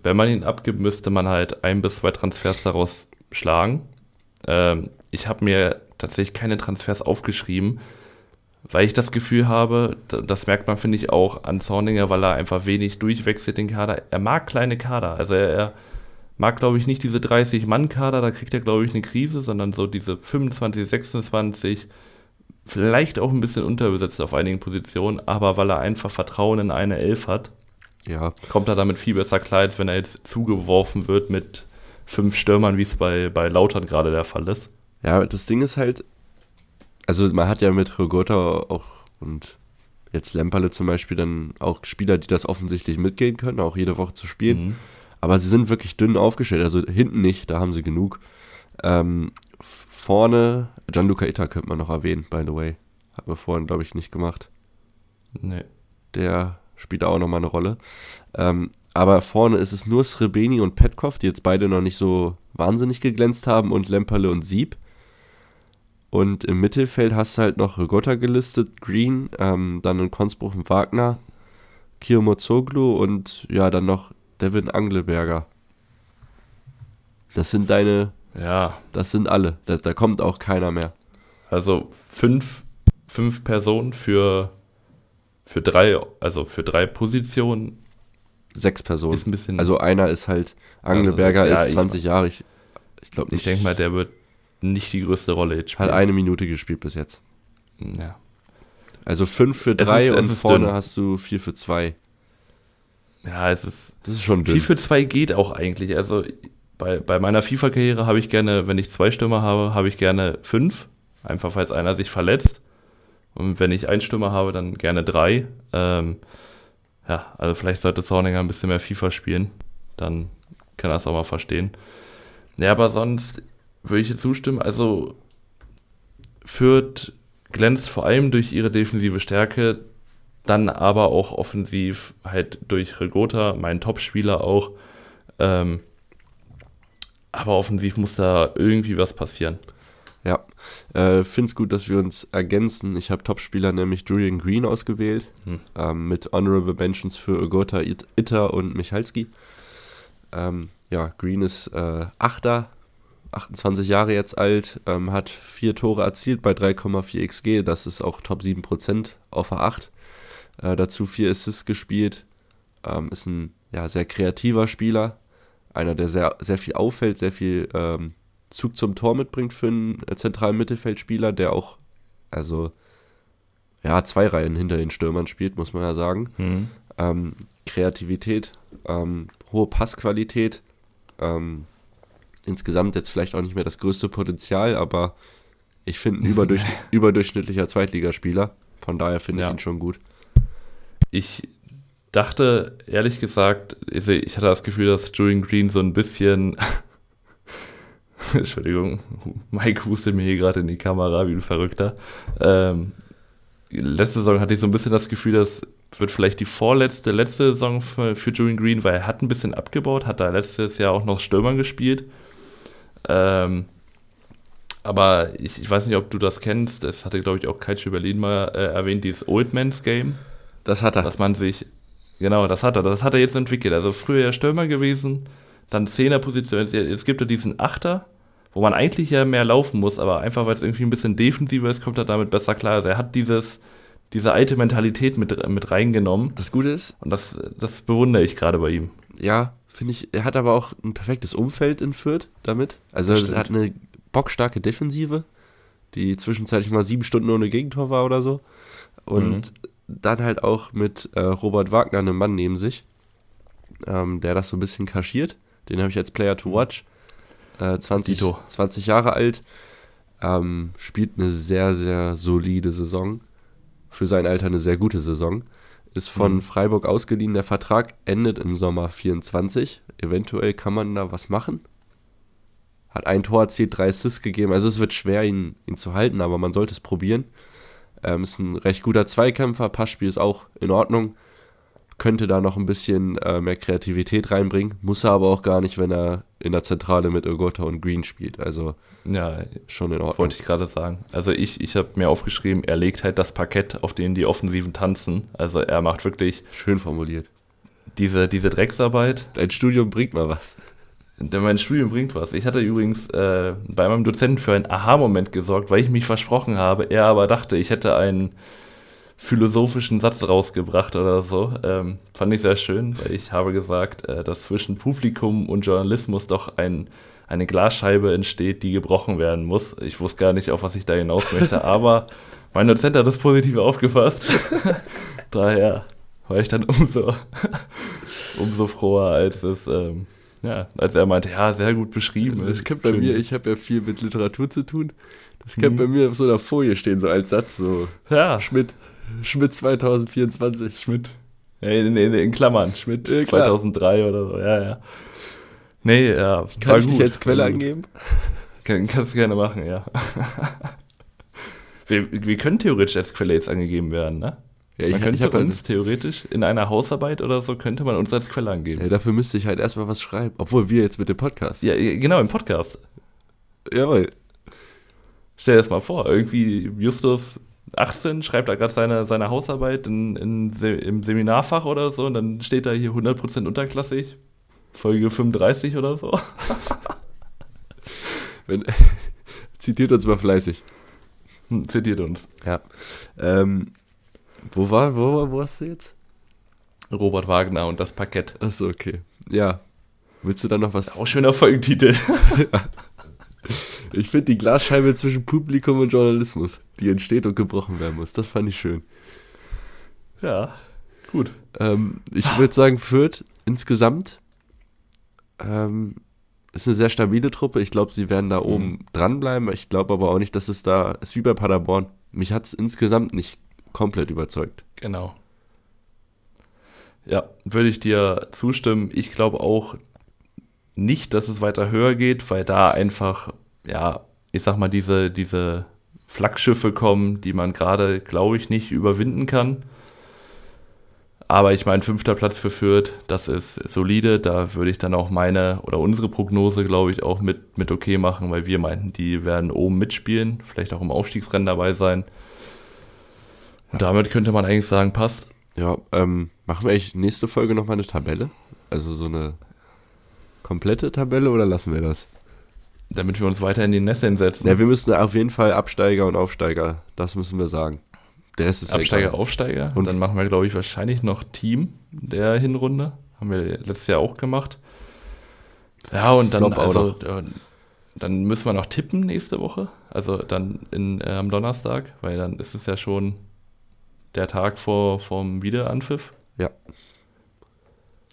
wenn man ihn abgibt, müsste man halt ein bis zwei Transfers daraus schlagen. Ähm, ich habe mir tatsächlich keine Transfers aufgeschrieben, weil ich das Gefühl habe, das merkt man, finde ich, auch an Zorninger, weil er einfach wenig durchwechselt den Kader. Er mag kleine Kader, also er, er mag, glaube ich, nicht diese 30-Mann-Kader, da kriegt er, glaube ich, eine Krise, sondern so diese 25, 26, vielleicht auch ein bisschen unterbesetzt auf einigen Positionen, aber weil er einfach Vertrauen in eine Elf hat, ja. kommt er damit viel besser klar, als wenn er jetzt zugeworfen wird mit fünf Stürmern, wie es bei, bei Lautern gerade der Fall ist. Ja, das Ding ist halt, also man hat ja mit Rogota auch und jetzt Lemperle zum Beispiel dann auch Spieler, die das offensichtlich mitgehen können, auch jede Woche zu spielen. Mhm. Aber sie sind wirklich dünn aufgestellt. Also hinten nicht, da haben sie genug. Ähm, vorne, Gianluca Itta könnte man noch erwähnen, by the way. Hat wir vorhin, glaube ich, nicht gemacht. Nee. Der spielt auch nochmal eine Rolle. Ähm, aber vorne ist es nur Srebeni und Petkov, die jetzt beide noch nicht so wahnsinnig geglänzt haben, und Lemperle und Sieb. Und im Mittelfeld hast du halt noch Rigotta gelistet, Green, ähm, dann in Konsbruch und Wagner, Kirmozoglu und ja, dann noch Devin Angleberger. Das sind deine. Ja. Das sind alle. Da, da kommt auch keiner mehr. Also fünf, fünf Personen für, für drei, also für drei Positionen. Sechs Personen. Ist ein bisschen also einer ist halt, Angleberger also, ja, ist 20 ich, Jahre. Ich, ich glaube nicht. Ich denke mal, der wird nicht die größte Rolle jetzt spielen. Hat eine Minute gespielt bis jetzt. Ja. Also fünf für drei ist, und vorne dünn. hast du vier für zwei. Ja, es ist. Das ist schon dünn. 4 für 2 geht auch eigentlich. Also bei, bei meiner FIFA-Karriere habe ich gerne, wenn ich zwei Stürmer habe, habe ich gerne fünf. Einfach falls einer sich verletzt. Und wenn ich einen Stürmer habe, dann gerne drei. Ähm, ja, also vielleicht sollte Zorninger ein bisschen mehr FIFA spielen. Dann kann er es auch mal verstehen. Ja, aber sonst würde ich zustimmen. Also Fürth glänzt vor allem durch ihre defensive Stärke, dann aber auch offensiv halt durch Regota, mein Topspieler auch. Ähm, aber offensiv muss da irgendwie was passieren. Ja, äh, finde es gut, dass wir uns ergänzen. Ich habe Topspieler nämlich Julian Green ausgewählt, hm. ähm, mit Honorable Mentions für Ogota, Itter und Michalski. Ähm, ja, Green ist äh, Achter, 28 Jahre jetzt alt, ähm, hat vier Tore erzielt bei 3,4 XG, das ist auch Top 7% auf der 8. Äh, dazu vier Assists gespielt, ähm, ist ein ja, sehr kreativer Spieler, einer, der sehr, sehr viel auffällt, sehr viel ähm, Zug zum Tor mitbringt für einen äh, zentralen Mittelfeldspieler, der auch, also, ja, zwei Reihen hinter den Stürmern spielt, muss man ja sagen. Mhm. Ähm, Kreativität, ähm, hohe Passqualität, ähm, insgesamt jetzt vielleicht auch nicht mehr das größte Potenzial, aber ich finde ein überdurch überdurchschnittlicher Zweitligaspieler. Von daher finde ich ja. ihn schon gut. Ich dachte, ehrlich gesagt, ich hatte das Gefühl, dass Julian Green so ein bisschen Entschuldigung, Mike hustet mir hier gerade in die Kamera wie ein Verrückter. Ähm, letzte Saison hatte ich so ein bisschen das Gefühl, das wird vielleicht die vorletzte, letzte Saison für, für Julian Green, weil er hat ein bisschen abgebaut, hat da letztes Jahr auch noch Stürmer gespielt. Ähm, aber ich, ich weiß nicht, ob du das kennst, das hatte, glaube ich, auch Kaitsche Berlin mal äh, erwähnt, dieses Old Man's Game. Das hat er. Dass man sich, genau, das hat er, das hat er jetzt entwickelt. Also früher ja Stürmer gewesen, dann Zehnerposition, jetzt, jetzt gibt er diesen Achter, wo man eigentlich ja mehr laufen muss, aber einfach weil es irgendwie ein bisschen defensiver ist, kommt er damit besser klar. Also er hat dieses, diese alte Mentalität mit, mit reingenommen. Das Gute ist. Und das, das bewundere ich gerade bei ihm. Ja, finde ich, er hat aber auch ein perfektes Umfeld in Fürth damit. Also er hat eine bockstarke Defensive, die zwischenzeitlich mal sieben Stunden ohne Gegentor war oder so. Und mhm. Dann halt auch mit äh, Robert Wagner einen Mann neben sich, ähm, der das so ein bisschen kaschiert. Den habe ich als Player to watch äh, 20, 20 Jahre alt, ähm, spielt eine sehr, sehr solide Saison. Für sein Alter eine sehr gute Saison. Ist von mhm. Freiburg ausgeliehen. Der Vertrag endet im Sommer 24. Eventuell kann man da was machen. Hat ein Tor erzielt, drei Assists gegeben. Also es wird schwer, ihn, ihn zu halten, aber man sollte es probieren. Ähm, ist ein recht guter Zweikämpfer. Passspiel ist auch in Ordnung könnte da noch ein bisschen äh, mehr Kreativität reinbringen. Muss er aber auch gar nicht, wenn er in der Zentrale mit Ogota und Green spielt. Also ja, schon in Ordnung. Wollte ich gerade sagen. Also ich, ich habe mir aufgeschrieben, er legt halt das Parkett, auf dem die Offensiven tanzen. Also er macht wirklich. Schön formuliert. Diese, diese Drecksarbeit. Dein Studium bringt mal was. Mein Studium bringt was. Ich hatte übrigens äh, bei meinem Dozenten für einen Aha-Moment gesorgt, weil ich mich versprochen habe. Er aber dachte, ich hätte einen philosophischen Satz rausgebracht oder so. Ähm, fand ich sehr schön, weil ich habe gesagt, äh, dass zwischen Publikum und Journalismus doch ein, eine Glasscheibe entsteht, die gebrochen werden muss. Ich wusste gar nicht, auf was ich da hinaus möchte, aber mein Dozent hat das positiv aufgefasst. Daher war ich dann umso, umso froher, als es. Ähm, ja, als er meinte, ja, sehr gut beschrieben. Das kennt bei mir, ich habe ja viel mit Literatur zu tun. Das kennt mhm. bei mir auf so einer Folie stehen, so als Satz, so ja. Schmidt, Schmidt 2024. Schmidt. Ja, in, in, in Klammern, Schmidt ja, 2003 oder so, ja, ja. Nee, ja. Kann ich gut. dich als Quelle angeben? Kann, kannst du gerne machen, ja. wir, wir können theoretisch als Quelle jetzt angegeben werden, ne? Ja, ich, man könnte ich uns theoretisch in einer Hausarbeit oder so könnte man uns als Quelle angeben. Ja, dafür müsste ich halt erstmal was schreiben. Obwohl wir jetzt mit dem Podcast. Ja, genau, im Podcast. Jawohl. Stell dir das mal vor, irgendwie Justus 18 schreibt da gerade seine, seine Hausarbeit in, in, im Seminarfach oder so und dann steht da hier 100% unterklassig, Folge 35 oder so. Wenn, zitiert uns mal fleißig. Hm, zitiert uns. Ja. Ähm, wo war, wo, wo warst du jetzt? Robert Wagner und das Parkett. Achso, okay. Ja. Willst du da noch was? Auch schöner Folgentitel. Ich finde die Glasscheibe zwischen Publikum und Journalismus, die entsteht und gebrochen werden muss, das fand ich schön. Ja, gut. Ähm, ich würde sagen, Fürth insgesamt ähm, ist eine sehr stabile Truppe. Ich glaube, sie werden da oben mhm. dranbleiben. Ich glaube aber auch nicht, dass es da ist wie bei Paderborn. mich hat es insgesamt nicht komplett überzeugt. Genau. Ja, würde ich dir zustimmen. Ich glaube auch nicht, dass es weiter höher geht, weil da einfach, ja, ich sag mal, diese, diese Flaggschiffe kommen, die man gerade, glaube ich, nicht überwinden kann. Aber ich meine, fünfter Platz für Fürth, das ist solide. Da würde ich dann auch meine oder unsere Prognose, glaube ich, auch mit, mit okay machen, weil wir meinten, die werden oben mitspielen, vielleicht auch im Aufstiegsrennen dabei sein. Und damit könnte man eigentlich sagen, passt. Ja, ähm, machen wir eigentlich nächste Folge nochmal eine Tabelle? Also so eine komplette Tabelle oder lassen wir das? Damit wir uns weiter in die Nässe setzen. Ja, wir müssen auf jeden Fall Absteiger und Aufsteiger, das müssen wir sagen. Der Rest ist Absteiger, egal. Aufsteiger. Und dann machen wir, glaube ich, wahrscheinlich noch Team der Hinrunde. Haben wir letztes Jahr auch gemacht. Ja, und dann, also, äh, dann müssen wir noch tippen nächste Woche. Also dann in, äh, am Donnerstag, weil dann ist es ja schon der Tag vor vom Wiederanpfiff. Ja.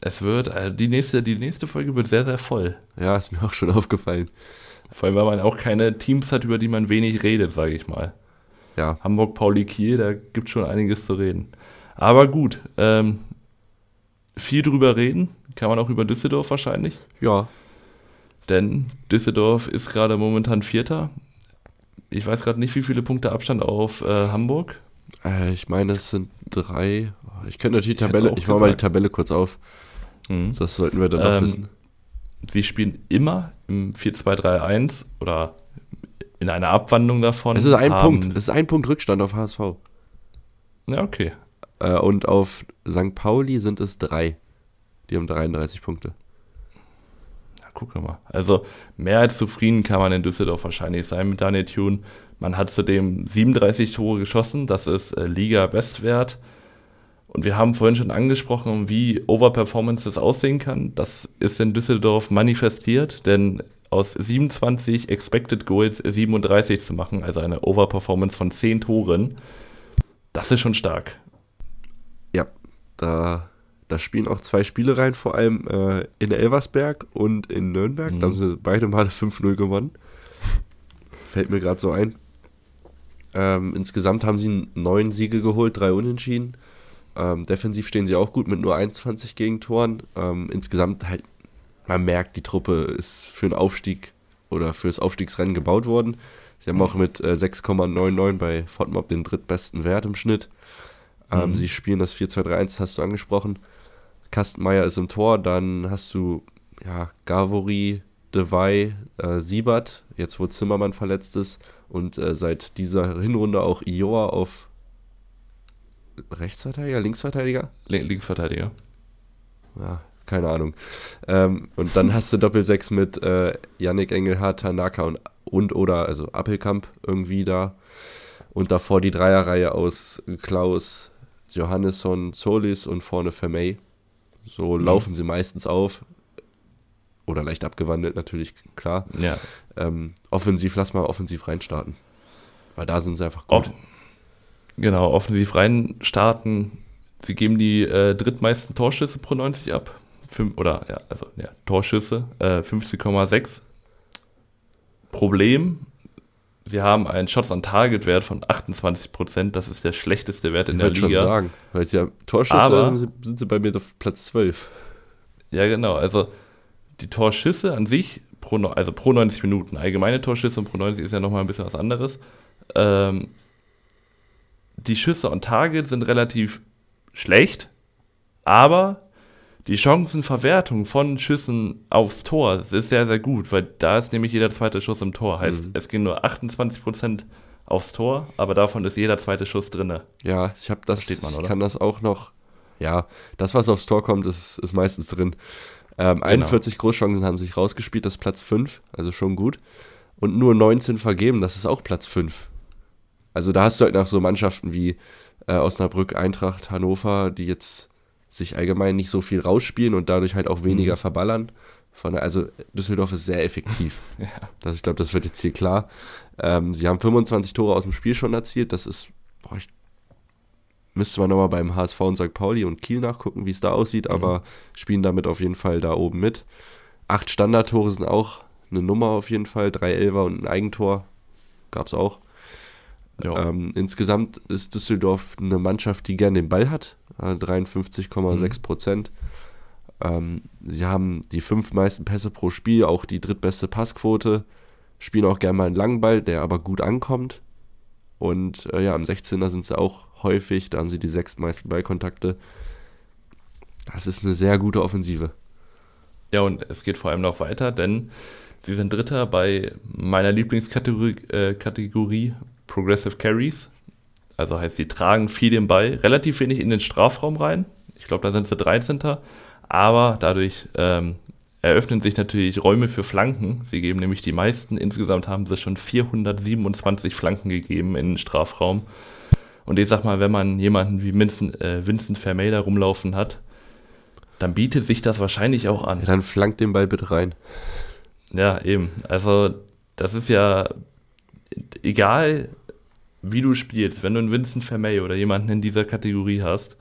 Es wird, also die nächste, die nächste Folge wird sehr, sehr voll. Ja, ist mir auch schon aufgefallen. Vor allem, weil man auch keine Teams hat, über die man wenig redet, sage ich mal. Ja. Hamburg, Pauli, Kiel, da gibt schon einiges zu reden. Aber gut, ähm, viel drüber reden kann man auch über Düsseldorf wahrscheinlich. Ja. Denn Düsseldorf ist gerade momentan Vierter. Ich weiß gerade nicht, wie viele Punkte Abstand auf äh, Hamburg. Äh, ich meine, es sind drei. Ich könnte natürlich die Tabelle, ich mache mal die Tabelle kurz auf. Mhm. Das sollten wir dann ähm, wissen. Sie spielen immer im 4-2-3-1 oder in einer Abwandlung davon. Es ist ein Punkt. Es ist ein Punkt Rückstand auf HSV. Ja, okay. Äh, und auf St. Pauli sind es drei. Die haben 33 Punkte. Ja, guck mal. Also mehr als zufrieden kann man in Düsseldorf wahrscheinlich sein mit Daniel Thune. Man hat zudem 37 Tore geschossen. Das ist äh, Liga-Bestwert. Und wir haben vorhin schon angesprochen, wie Overperformance das aussehen kann. Das ist in Düsseldorf manifestiert, denn aus 27 Expected Goals 37 zu machen, also eine Overperformance von 10 Toren, das ist schon stark. Ja, da, da spielen auch zwei Spiele rein, vor allem äh, in Elversberg und in Nürnberg. Mhm. Da haben sie beide Male 5-0 gewonnen. Fällt mir gerade so ein. Ähm, insgesamt haben sie neun Siege geholt, drei Unentschieden. Ähm, defensiv stehen sie auch gut mit nur 21 Gegentoren. Ähm, insgesamt halt man merkt, die Truppe ist für den Aufstieg oder fürs Aufstiegsrennen gebaut worden. Sie haben auch mit äh, 6,99 bei Fortmob den drittbesten Wert im Schnitt. Ähm, mhm. Sie spielen das 4-2-3-1, hast du angesprochen. Kastenmeier ist im Tor, dann hast du ja, Gavori, Dewey, äh, Siebert, jetzt wo Zimmermann verletzt ist und äh, seit dieser Hinrunde auch Ioa auf Rechtsverteidiger, Linksverteidiger? Linksverteidiger. Ja, keine Ahnung. Ähm, und dann hast du Doppel-6 mit äh, Yannick Engelhardt, Tanaka und, und oder, also Appelkamp irgendwie da. Und davor die Dreierreihe aus Klaus, Johannesson, Solis und vorne Vermey. So mhm. laufen sie meistens auf. Oder leicht abgewandelt, natürlich, klar. Ja. Ähm, offensiv, lass mal offensiv reinstarten. Weil da sind sie einfach gut. Oh, genau, offensiv reinstarten. Sie geben die äh, drittmeisten Torschüsse pro 90 ab fünf, oder ja, also ja, Torschüsse, äh, 15,6. Problem, sie haben einen Shots on Target Wert von 28 Prozent. Das ist der schlechteste Wert in ich der Liga. Ich schon sagen, weil sie ja Torschüsse Aber, haben, sind sie bei mir auf Platz 12. Ja, genau. Also die Torschüsse an sich, pro, also pro 90 Minuten, allgemeine Torschüsse und pro 90 ist ja nochmal ein bisschen was anderes. Ähm, die Schüsse on Target sind relativ schlecht, aber die Chancenverwertung von Schüssen aufs Tor ist sehr, sehr gut, weil da ist nämlich jeder zweite Schuss im Tor. Heißt, mhm. es gehen nur 28% aufs Tor, aber davon ist jeder zweite Schuss drin. Ja, ich habe das, man, ich kann das auch noch, ja, das, was aufs Tor kommt, ist, ist meistens drin. Ähm, genau. 41 Großchancen haben sich rausgespielt, das ist Platz 5, also schon gut. Und nur 19 vergeben, das ist auch Platz 5. Also da hast du halt noch so Mannschaften wie äh, Osnabrück, Eintracht, Hannover, die jetzt sich allgemein nicht so viel rausspielen und dadurch halt auch weniger mhm. verballern. Von, also Düsseldorf ist sehr effektiv. ja. das, ich glaube, das wird jetzt hier klar. Ähm, sie haben 25 Tore aus dem Spiel schon erzielt. Das ist, boah, ich müsste man nochmal beim HSV und St. Pauli und Kiel nachgucken, wie es da aussieht, mhm. aber spielen damit auf jeden Fall da oben mit. Acht Standardtore sind auch eine Nummer auf jeden Fall. Drei Elfer und ein Eigentor gab es auch. Ähm, insgesamt ist Düsseldorf eine Mannschaft, die gerne den Ball hat, 53,6 Prozent. Mhm. Ähm, sie haben die fünf meisten Pässe pro Spiel, auch die drittbeste Passquote, spielen auch gerne mal einen langen Ball, der aber gut ankommt. Und äh, ja, am 16er sind sie auch häufig, da haben sie die sechs meisten Ballkontakte. Das ist eine sehr gute Offensive. Ja, und es geht vor allem noch weiter, denn sie sind Dritter bei meiner Lieblingskategorie äh, Kategorie Progressive Carries. Also heißt, sie tragen viel den Ball, relativ wenig in den Strafraum rein. Ich glaube, da sind sie 13. Aber dadurch ähm, eröffnen sich natürlich Räume für Flanken. Sie geben nämlich die meisten. Insgesamt haben sie schon 427 Flanken gegeben in den Strafraum. Und ich sag mal, wenn man jemanden wie Vincent, äh, Vincent Vermey da rumlaufen hat, dann bietet sich das wahrscheinlich auch an. Ja, dann flankt den Ball bitte rein. Ja, eben. Also, das ist ja egal, wie du spielst, wenn du einen Vincent Vermey oder jemanden in dieser Kategorie hast,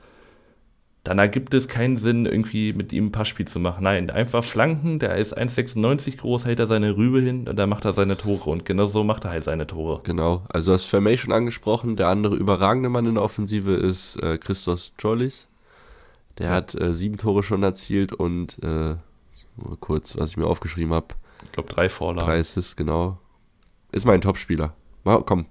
dann ergibt es keinen Sinn, irgendwie mit ihm ein Passspiel zu machen. Nein, einfach flanken, der ist 1,96 groß, hält er seine Rübe hin und dann macht er seine Tore. Und genau so macht er halt seine Tore. Genau, also du hast Vermey schon angesprochen. Der andere überragende Mann in der Offensive ist äh, Christos Jollis. Der ja. hat äh, sieben Tore schon erzielt und äh, kurz, was ich mir aufgeschrieben habe. Ich glaube, drei Vorlagen. Drei Assists, genau. Ist mein Topspieler. Komm.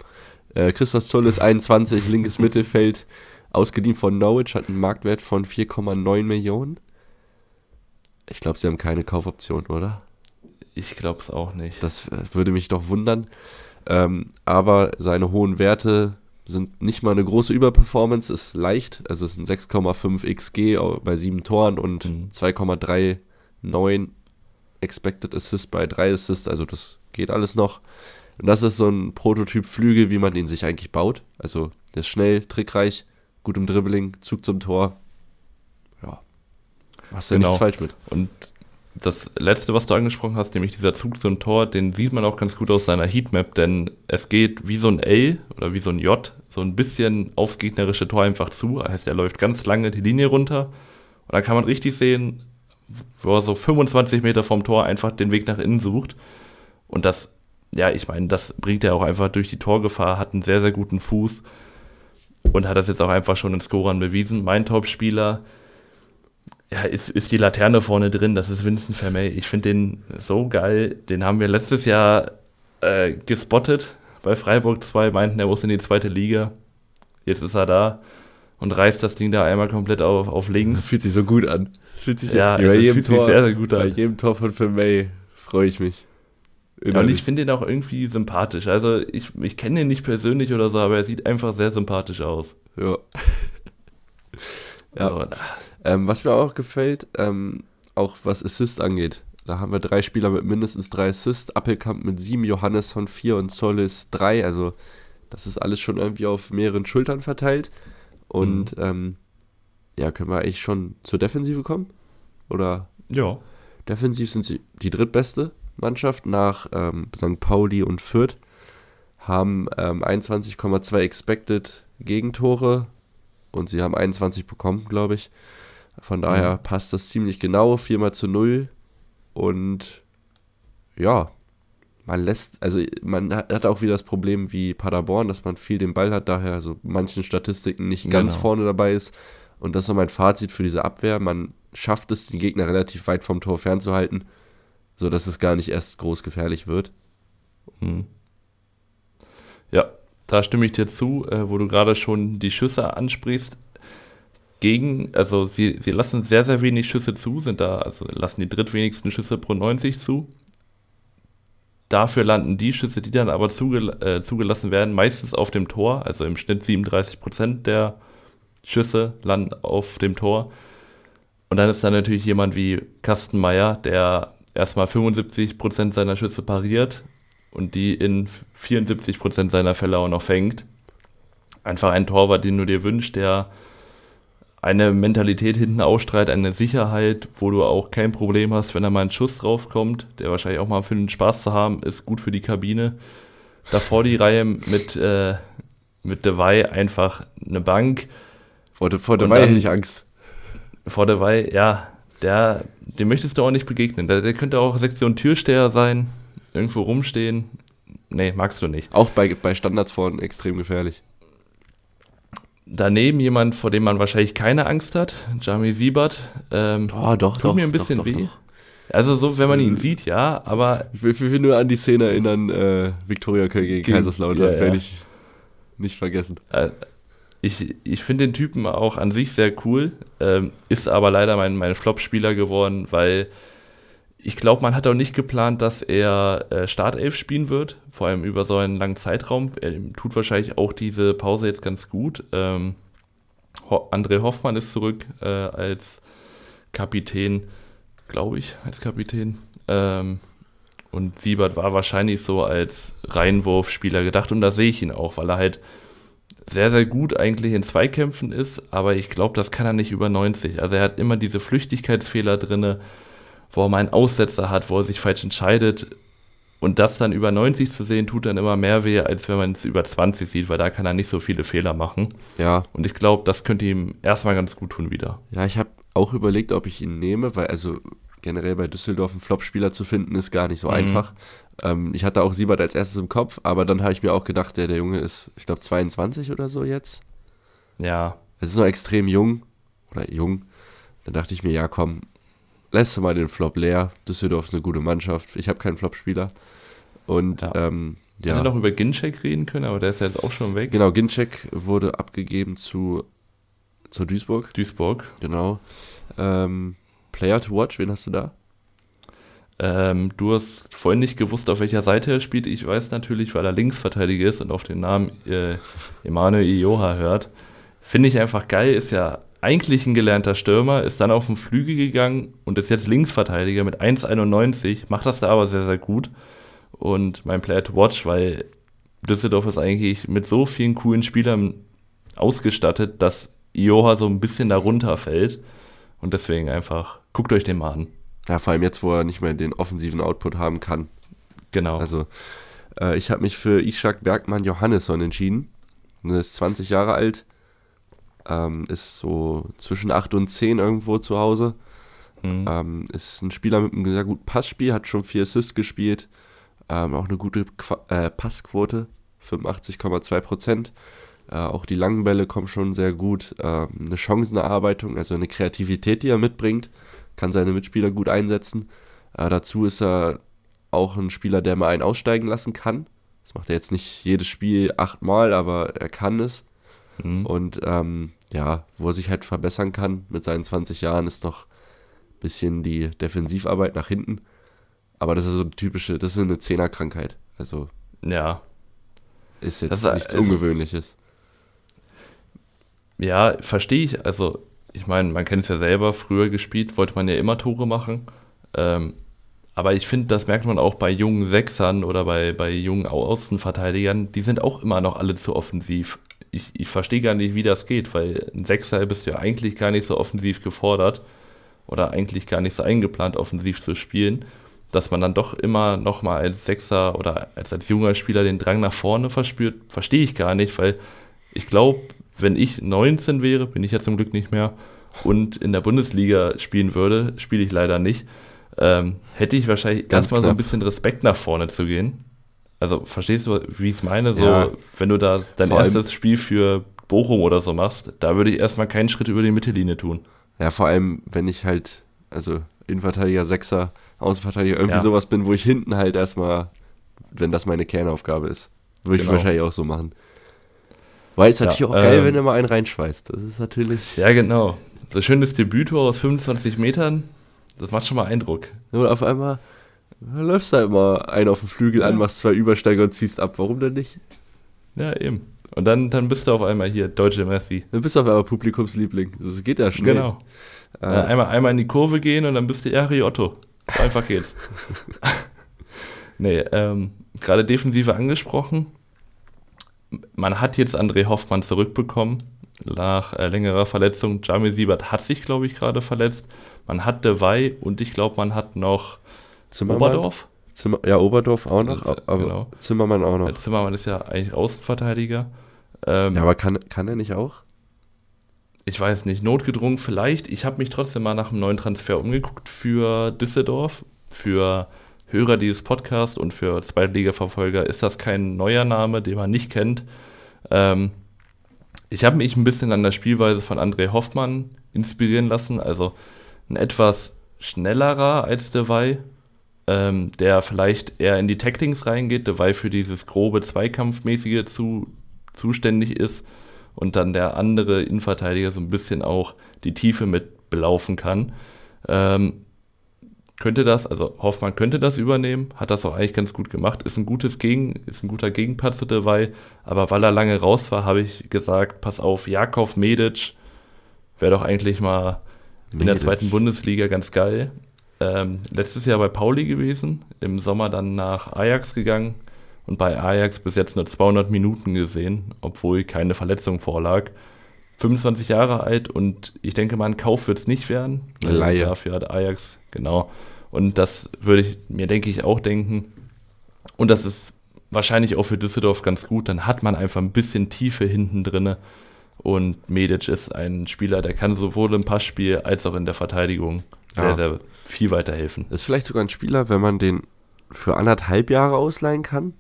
Äh, Christos Jollis, 21, linkes Mittelfeld ausgeliehen von Norwich, hat einen Marktwert von 4,9 Millionen. Ich glaube, sie haben keine Kaufoption, oder? Ich glaube es auch nicht. Das äh, würde mich doch wundern. Ähm, aber seine hohen Werte sind nicht mal eine große Überperformance, ist leicht. Also es sind 6,5 XG bei sieben Toren und mhm. 2,39 Expected Assist bei drei Assists. Also das geht alles noch. Und das ist so ein Prototyp Flügel, wie man den sich eigentlich baut. Also der ist schnell, trickreich, gut im Dribbling, Zug zum Tor. Ja. Machst du genau. ja nichts falsch mit. Und das letzte, was du angesprochen hast, nämlich dieser Zug zum Tor, den sieht man auch ganz gut aus seiner Heatmap, denn es geht wie so ein L oder wie so ein J, so ein bisschen aufs gegnerische Tor einfach zu. Das heißt, er läuft ganz lange die Linie runter und dann kann man richtig sehen, wo er so 25 Meter vom Tor einfach den Weg nach innen sucht. Und das, ja, ich meine, das bringt er auch einfach durch die Torgefahr, hat einen sehr, sehr guten Fuß und hat das jetzt auch einfach schon in Scorern bewiesen. Mein Top-Spieler ja, ist, ist die Laterne vorne drin, das ist Vincent Vermey. Ich finde den so geil. Den haben wir letztes Jahr äh, gespottet bei Freiburg 2, meinten, er muss in die zweite Liga. Jetzt ist er da und reißt das Ding da einmal komplett auf, auf links. Das fühlt sich so gut an. Das fühlt sich, ja, bei, jedem Tor, sehr, sehr gut an. Bei jedem Tor von Vermey freue ich mich. Ja, und ich finde ihn auch irgendwie sympathisch. Also ich, ich kenne ihn nicht persönlich oder so, aber er sieht einfach sehr sympathisch aus. Ja. ja. Also, ähm, was mir auch gefällt, ähm, auch was Assist angeht. Da haben wir drei Spieler mit mindestens drei Assists. Appelkamp mit sieben, Johannes von vier und Solis drei. Also das ist alles schon irgendwie auf mehreren Schultern verteilt. Und mhm. ähm, ja, können wir eigentlich schon zur Defensive kommen? Oder? Ja. Defensiv sind sie die drittbeste Mannschaft nach ähm, St. Pauli und Fürth. Haben ähm, 21,2 Expected Gegentore und sie haben 21 bekommen, glaube ich. Von daher mhm. passt das ziemlich genau, 4 mal zu 0. Und ja, man lässt, also man hat auch wieder das Problem wie Paderborn, dass man viel den Ball hat, daher so manchen Statistiken nicht ganz genau. vorne dabei ist. Und das ist mein Fazit für diese Abwehr. Man schafft es, den Gegner relativ weit vom Tor fernzuhalten, sodass es gar nicht erst groß gefährlich wird. Mhm. Ja, da stimme ich dir zu, äh, wo du gerade schon die Schüsse ansprichst gegen, also sie, sie lassen sehr, sehr wenig Schüsse zu, sind da, also lassen die drittwenigsten Schüsse pro 90 zu. Dafür landen die Schüsse, die dann aber zugel äh, zugelassen werden, meistens auf dem Tor. Also im Schnitt 37% der Schüsse landen auf dem Tor. Und dann ist da natürlich jemand wie Kastenmeier, der erstmal 75% seiner Schüsse pariert und die in 74% seiner Fälle auch noch fängt. Einfach ein Torwart, den du dir wünschst, der eine Mentalität hinten ausstrahlt, eine Sicherheit, wo du auch kein Problem hast, wenn da mal ein Schuss draufkommt, der wahrscheinlich auch mal für den Spaß zu haben, ist gut für die Kabine. Davor die Reihe mit, äh, mit Dewey einfach eine Bank. Vor, De, vor Dewey hätte ich Angst. Vor Dewey, ja, der, dem möchtest du auch nicht begegnen. Der, der könnte auch Sektion Türsteher sein, irgendwo rumstehen. nee, magst du nicht. Auch bei, bei Standards vorne extrem gefährlich. Daneben jemand, vor dem man wahrscheinlich keine Angst hat, Jami Siebert. Ähm, oh, doch, tut doch, mir ein bisschen doch, weh. Doch, also so, wenn man ihn sieht, ja, aber... Ich will, will nur an die Szene erinnern, äh, Viktoria Köln gegen Kaiserslautern, ja, ja. werde ich nicht vergessen. Äh, ich, ich finde den Typen auch an sich sehr cool, ähm, ist aber leider mein, mein Flop-Spieler geworden, weil ich glaube, man hat auch nicht geplant, dass er äh, Startelf spielen wird, vor allem über so einen langen Zeitraum. Er tut wahrscheinlich auch diese Pause jetzt ganz gut. Ähm, Ho André Hoffmann ist zurück äh, als Kapitän, glaube ich, als Kapitän. Ähm, und Siebert war wahrscheinlich so als Reinwurfspieler gedacht und da sehe ich ihn auch, weil er halt sehr, sehr gut eigentlich in Zweikämpfen ist, aber ich glaube, das kann er nicht über 90. Also er hat immer diese Flüchtigkeitsfehler drinne, wo er mal einen Aussetzer hat, wo er sich falsch entscheidet. Und das dann über 90 zu sehen, tut dann immer mehr weh, als wenn man es über 20 sieht, weil da kann er nicht so viele Fehler machen. Ja. Und ich glaube, das könnte ihm erstmal ganz gut tun wieder. Ja, ich habe auch überlegt, ob ich ihn nehme, weil also generell bei Düsseldorf einen Flop-Spieler zu finden, ist gar nicht so mhm. einfach. Ähm, ich hatte auch Siebert als erstes im Kopf, aber dann habe ich mir auch gedacht, der, der Junge ist, ich glaube, 22 oder so jetzt. Ja. Es ist noch extrem jung. Oder jung. Dann dachte ich mir, ja, komm, lässt du mal den Flop leer. Düsseldorf ist eine gute Mannschaft. Ich habe keinen Flop-Spieler. Und ja. Ähm, ja. Hätte noch über Ginczek reden können, aber der ist ja jetzt auch schon weg. Genau, Ginczek wurde abgegeben zu, zu Duisburg. Duisburg. Genau. Ähm, Player to watch, wen hast du da? Ähm, du hast vorhin nicht gewusst, auf welcher Seite er spielt. Ich weiß natürlich, weil er Linksverteidiger ist und auf den Namen äh, Emanuel Ioha hört. Finde ich einfach geil, ist ja eigentlich ein gelernter Stürmer, ist dann auf den Flügel gegangen und ist jetzt Linksverteidiger mit 1,91, macht das da aber sehr, sehr gut. Und mein Player to watch, weil Düsseldorf ist eigentlich mit so vielen coolen Spielern ausgestattet, dass Ioha so ein bisschen darunter fällt. Und deswegen einfach, guckt euch den mal an. Ja, vor allem jetzt, wo er nicht mehr den offensiven Output haben kann. Genau. Also, äh, ich habe mich für Ishak Bergmann Johannesson entschieden. Er ist 20 Jahre alt, ähm, ist so zwischen 8 und 10 irgendwo zu Hause. Mhm. Ähm, ist ein Spieler mit einem sehr guten Passspiel, hat schon vier Assists gespielt. Ähm, auch eine gute Qu äh, Passquote, 85,2 Prozent. Äh, auch die langen Bälle kommen schon sehr gut. Ähm, eine Chancenerarbeitung, also eine Kreativität, die er mitbringt, kann seine Mitspieler gut einsetzen. Äh, dazu ist er auch ein Spieler, der mal einen aussteigen lassen kann. Das macht er jetzt nicht jedes Spiel achtmal, aber er kann es. Mhm. Und ähm, ja, wo er sich halt verbessern kann mit seinen 20 Jahren, ist noch ein bisschen die Defensivarbeit nach hinten. Aber das ist so eine typische, das ist eine Zehnerkrankheit. Also ja. ist jetzt ist, nichts also, Ungewöhnliches. Ja, verstehe ich. Also, ich meine, man kennt es ja selber, früher gespielt, wollte man ja immer Tore machen. Ähm, aber ich finde, das merkt man auch bei jungen Sechsern oder bei, bei jungen Außenverteidigern, die sind auch immer noch alle zu offensiv. Ich, ich verstehe gar nicht, wie das geht, weil ein Sechser bist du ja eigentlich gar nicht so offensiv gefordert oder eigentlich gar nicht so eingeplant, offensiv zu spielen, dass man dann doch immer nochmal als Sechser oder als, als junger Spieler den Drang nach vorne verspürt, verstehe ich gar nicht, weil ich glaube, wenn ich 19 wäre, bin ich ja zum Glück nicht mehr, und in der Bundesliga spielen würde, spiele ich leider nicht, ähm, hätte ich wahrscheinlich Ganz erstmal so ein bisschen Respekt nach vorne zu gehen. Also verstehst du, wie ich es meine? So, ja, wenn du da dein erstes Spiel für Bochum oder so machst, da würde ich erstmal keinen Schritt über die Mittellinie tun. Ja, vor allem, wenn ich halt, also Innenverteidiger, Sechser, Außenverteidiger, irgendwie ja. sowas bin, wo ich hinten halt erstmal, wenn das meine Kernaufgabe ist, würde genau. ich wahrscheinlich auch so machen. Weil es ja, natürlich auch geil, ähm, wenn du mal einen reinschweißt. Das ist natürlich. Ja, genau. So schönes Debüttor aus 25 Metern, das macht schon mal Eindruck. Und auf einmal läufst du da immer einen auf dem Flügel ja. an, machst zwei Übersteiger und ziehst ab. Warum denn nicht? Ja, eben. Und dann, dann bist du auf einmal hier, deutsche Messi. Dann bist du auf einmal Publikumsliebling. Das geht ja schnell. Genau. Äh, einmal, einmal in die Kurve gehen und dann bist du Eri Otto. So einfach geht's. nee, ähm, gerade Defensive angesprochen man hat jetzt André Hoffmann zurückbekommen nach äh, längerer Verletzung. Jamie Siebert hat sich, glaube ich, gerade verletzt. Man hat Dewey und ich glaube, man hat noch Zimmermann. Oberdorf. Zimmer, ja, Oberdorf auch noch, aber genau. Zimmermann auch noch. Der Zimmermann ist ja eigentlich Außenverteidiger. Ähm, ja, aber kann, kann er nicht auch? Ich weiß nicht, notgedrungen vielleicht. Ich habe mich trotzdem mal nach einem neuen Transfer umgeguckt für Düsseldorf, für Hörer dieses Podcasts und für Zweitliga-Verfolger ist das kein neuer Name, den man nicht kennt. Ähm, ich habe mich ein bisschen an der Spielweise von André Hoffmann inspirieren lassen, also ein etwas schnellerer als Dewey, ähm, der vielleicht eher in die Tacklings reingeht, Dewey für dieses grobe Zweikampfmäßige zu, zuständig ist und dann der andere Innenverteidiger so ein bisschen auch die Tiefe mit belaufen kann. Ähm, könnte das, also Hoffmann könnte das übernehmen, hat das auch eigentlich ganz gut gemacht, ist ein gutes Gegen, ist ein guter Gegenpart zu dabei, aber weil er lange raus war, habe ich gesagt, pass auf, Jakov Medic wäre doch eigentlich mal Medic. in der zweiten Bundesliga ganz geil. Ähm, letztes Jahr bei Pauli gewesen, im Sommer dann nach Ajax gegangen und bei Ajax bis jetzt nur 200 Minuten gesehen, obwohl keine Verletzung vorlag. 25 Jahre alt und ich denke mal, ein Kauf wird es nicht werden. Leihe. Dafür hat Ajax, genau. Und das würde ich mir, denke ich, auch denken. Und das ist wahrscheinlich auch für Düsseldorf ganz gut. Dann hat man einfach ein bisschen Tiefe hinten drin. Und Medic ist ein Spieler, der kann sowohl im Passspiel als auch in der Verteidigung sehr, ja. sehr viel weiterhelfen. Ist vielleicht sogar ein Spieler, wenn man den für anderthalb Jahre ausleihen kann,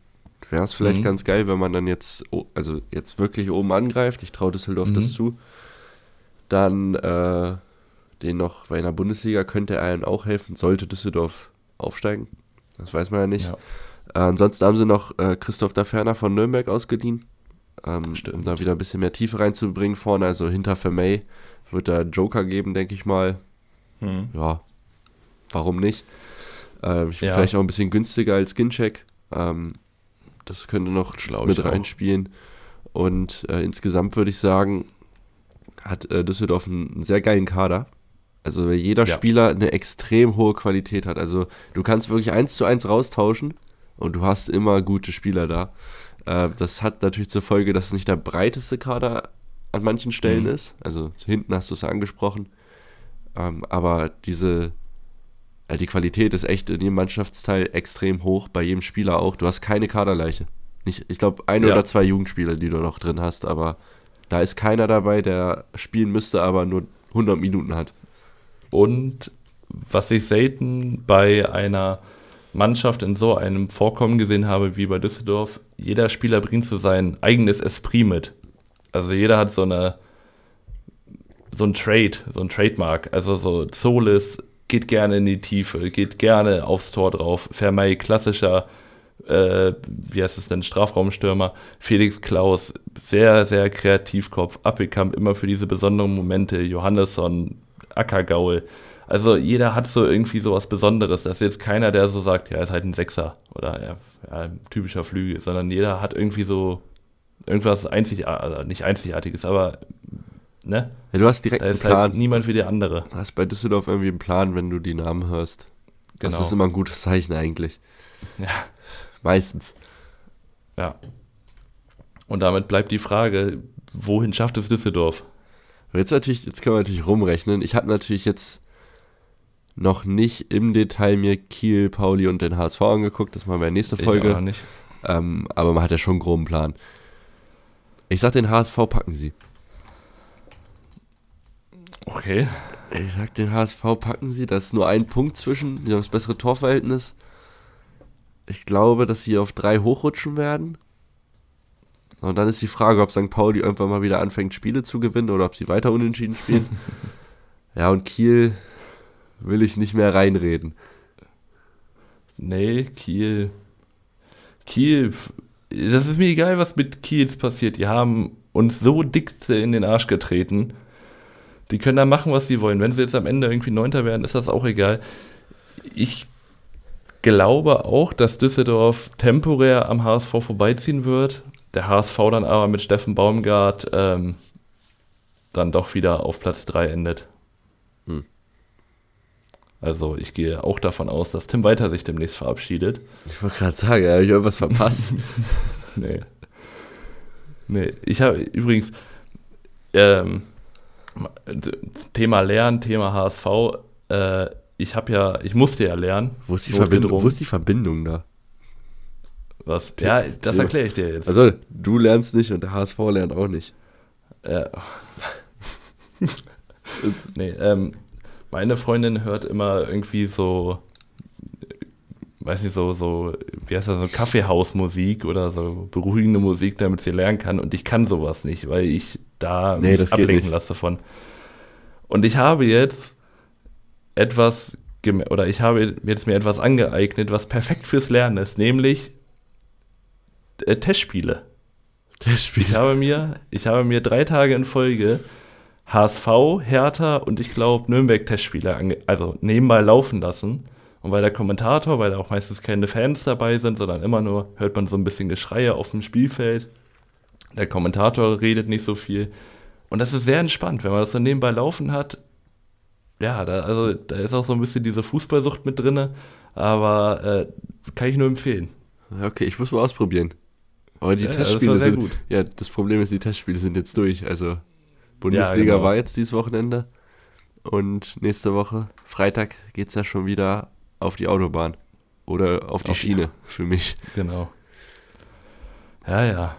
wäre es vielleicht mhm. ganz geil, wenn man dann jetzt, also jetzt wirklich oben angreift. Ich traue Düsseldorf mhm. das zu. Dann äh, den noch, weil in der Bundesliga könnte er einem auch helfen, sollte Düsseldorf aufsteigen. Das weiß man ja nicht. Ja. Äh, ansonsten haben sie noch äh, Christoph Daferner von Nürnberg ausgeliehen, ähm, um da wieder ein bisschen mehr Tiefe reinzubringen vorne. Also hinter Vermey wird da Joker geben, denke ich mal. Mhm. Ja, warum nicht? Ähm, ja. Vielleicht auch ein bisschen günstiger als Skincheck. Ähm, das könnte noch Schlau mit reinspielen. Auch. Und äh, insgesamt würde ich sagen, hat äh, Düsseldorf einen, einen, sehr geilen Kader. Also jeder ja. Spieler eine extrem hohe Qualität hat. Also du kannst wirklich eins zu eins raustauschen und du hast immer gute Spieler da. Äh, das hat natürlich zur Folge, dass es nicht der breiteste Kader an manchen Stellen mhm. ist. Also hinten hast du es angesprochen. Ähm, aber diese die Qualität ist echt in jedem Mannschaftsteil extrem hoch, bei jedem Spieler auch. Du hast keine Kaderleiche. Nicht, ich glaube, ein ja. oder zwei Jugendspieler, die du noch drin hast, aber da ist keiner dabei, der spielen müsste, aber nur 100 Minuten hat. Und was ich selten bei einer Mannschaft in so einem Vorkommen gesehen habe wie bei Düsseldorf, jeder Spieler bringt so sein eigenes Esprit mit. Also jeder hat so eine so ein Trade, so ein Trademark. Also so Solis geht gerne in die Tiefe, geht gerne aufs Tor drauf. Vermey, klassischer, äh, wie heißt es denn, Strafraumstürmer. Felix Klaus, sehr, sehr Kreativkopf. Appelkamp immer für diese besonderen Momente. Johannesson, Ackergaul. Also jeder hat so irgendwie so was Besonderes. Das ist jetzt keiner, der so sagt, ja, ist halt ein Sechser oder ja, ja, typischer Flügel, sondern jeder hat irgendwie so irgendwas einzigartiges, also nicht einzigartiges, aber ne? Ja, du hast direkt da einen halt Plan. Halt niemand wie der andere. Du hast bei Düsseldorf irgendwie einen Plan, wenn du die Namen hörst. Genau. Das ist immer ein gutes Zeichen eigentlich. Ja. Meistens. Ja. Und damit bleibt die Frage, wohin schafft es Düsseldorf? Jetzt natürlich, jetzt können wir natürlich rumrechnen. Ich habe natürlich jetzt noch nicht im Detail mir Kiel, Pauli und den HSV angeguckt. Das machen wir in der nächsten Folge. Ich auch nicht. Ähm, aber man hat ja schon einen groben Plan. Ich sag, den HSV packen sie. Okay. Ich sag, den HSV packen sie. Da ist nur ein Punkt zwischen. Die haben das bessere Torverhältnis. Ich glaube, dass sie auf drei hochrutschen werden. Und dann ist die Frage, ob St. Pauli irgendwann mal wieder anfängt, Spiele zu gewinnen oder ob sie weiter unentschieden spielen. ja, und Kiel will ich nicht mehr reinreden. Nee, Kiel. Kiel. Das ist mir egal, was mit Kiels passiert. Die haben uns so dick in den Arsch getreten. Die können da machen, was sie wollen. Wenn sie jetzt am Ende irgendwie Neunter werden, ist das auch egal. Ich glaube auch, dass Düsseldorf temporär am HSV vorbeiziehen wird. Der HSV dann aber mit Steffen Baumgart ähm, dann doch wieder auf Platz 3 endet. Hm. Also ich gehe auch davon aus, dass Tim Weiter sich demnächst verabschiedet. Ich wollte gerade sagen, habe ich irgendwas verpasst? nee. Nee, ich habe übrigens, ähm, Thema Lernen, Thema HSV. Äh, ich habe ja, ich musste ja lernen. Wo ist die, Verbindung, wo ist die Verbindung da? Was? Ja, das erkläre ich dir jetzt. Also, du lernst nicht und der HSV lernt auch nicht. Ja. nee, ähm, meine Freundin hört immer irgendwie so weiß nicht, so, so, wie heißt das, so Kaffeehausmusik oder so beruhigende Musik, damit sie lernen kann. Und ich kann sowas nicht, weil ich da nee, mich ablenken lasse davon. Und ich habe jetzt etwas, oder ich habe jetzt mir etwas angeeignet, was perfekt fürs Lernen ist, nämlich äh, Testspiele. Testspiele. Ich habe mir, ich habe mir drei Tage in Folge HSV, Hertha und ich glaube Nürnberg Testspiele also nebenbei laufen lassen. Und weil der Kommentator, weil da auch meistens keine Fans dabei sind, sondern immer nur hört man so ein bisschen Geschreie auf dem Spielfeld. Der Kommentator redet nicht so viel. Und das ist sehr entspannt, wenn man das dann nebenbei laufen hat. Ja, da, also, da ist auch so ein bisschen diese Fußballsucht mit drin, aber äh, kann ich nur empfehlen. Okay, ich muss mal ausprobieren. Aber die ja, Testspiele sind gut. Ja, das Problem ist, die Testspiele sind jetzt durch. Also Bundesliga ja, genau. war jetzt dieses Wochenende und nächste Woche Freitag geht es ja schon wieder auf die Autobahn oder auf die auf Schiene für mich. Genau. Ja, ja.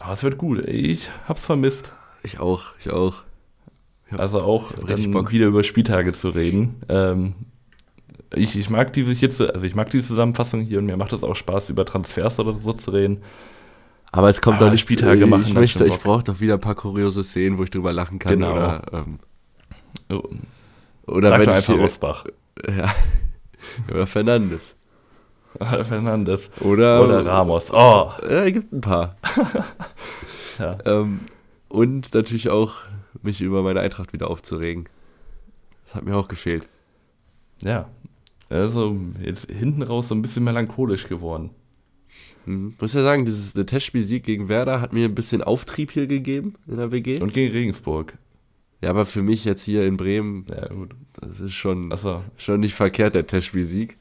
Aber es wird gut. Ich hab's vermisst. Ich auch, ich auch. Ich hab, also auch dann Bock. wieder über Spieltage zu reden. Ähm, ich, ich mag diese jetzt, also ich mag diese Zusammenfassung hier und mir macht es auch Spaß, über Transfers oder so zu reden. Aber es kommt doch nicht Spieltage machen. Ich möchte, ich brauche doch wieder ein paar kuriose Szenen, wo ich drüber lachen kann. Genau. Oder, ähm, oder Sag wenn einfach Rosbach. Ja. Oder Fernandes. Fernandes. Oder, oder Ramos. Oh. Ja, gibt ein paar. ja. Ähm, und natürlich auch mich über meine Eintracht wieder aufzuregen. Das hat mir auch gefehlt. Ja. Also jetzt hinten raus so ein bisschen melancholisch geworden. Mhm. Muss ja sagen, dieses Testspielsieg gegen Werder hat mir ein bisschen Auftrieb hier gegeben in der WG. Und gegen Regensburg. Ja, aber für mich jetzt hier in Bremen, ja, gut. das ist schon, so. schon nicht verkehrt, der Testspielsieg.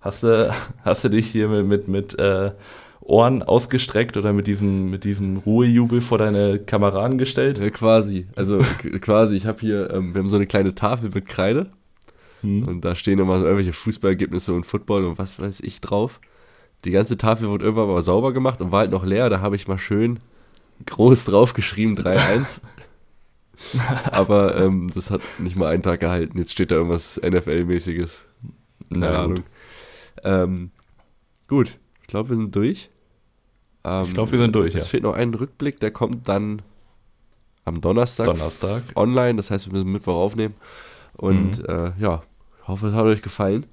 Hast du, hast du dich hier mit, mit, mit äh, Ohren ausgestreckt oder mit diesem, mit diesem Ruhejubel vor deine Kameraden gestellt? Ja, quasi. Also quasi, ich habe hier, ähm, wir haben so eine kleine Tafel mit Kreide hm. und da stehen immer so irgendwelche Fußballergebnisse und Football und was weiß ich drauf. Die ganze Tafel wurde irgendwann mal sauber gemacht und war halt noch leer. Da habe ich mal schön groß draufgeschrieben 3-1. Aber ähm, das hat nicht mal einen Tag gehalten. Jetzt steht da irgendwas NFL-mäßiges. Keine Na, Ahnung. Gut. Ähm, gut, ich glaube, wir sind durch. Ähm, ich glaube, wir sind durch. Es ja. fehlt noch ein Rückblick, der kommt dann am Donnerstag, Donnerstag. online. Das heißt, wir müssen Mittwoch aufnehmen. Und mhm. äh, ja, ich hoffe, es hat euch gefallen.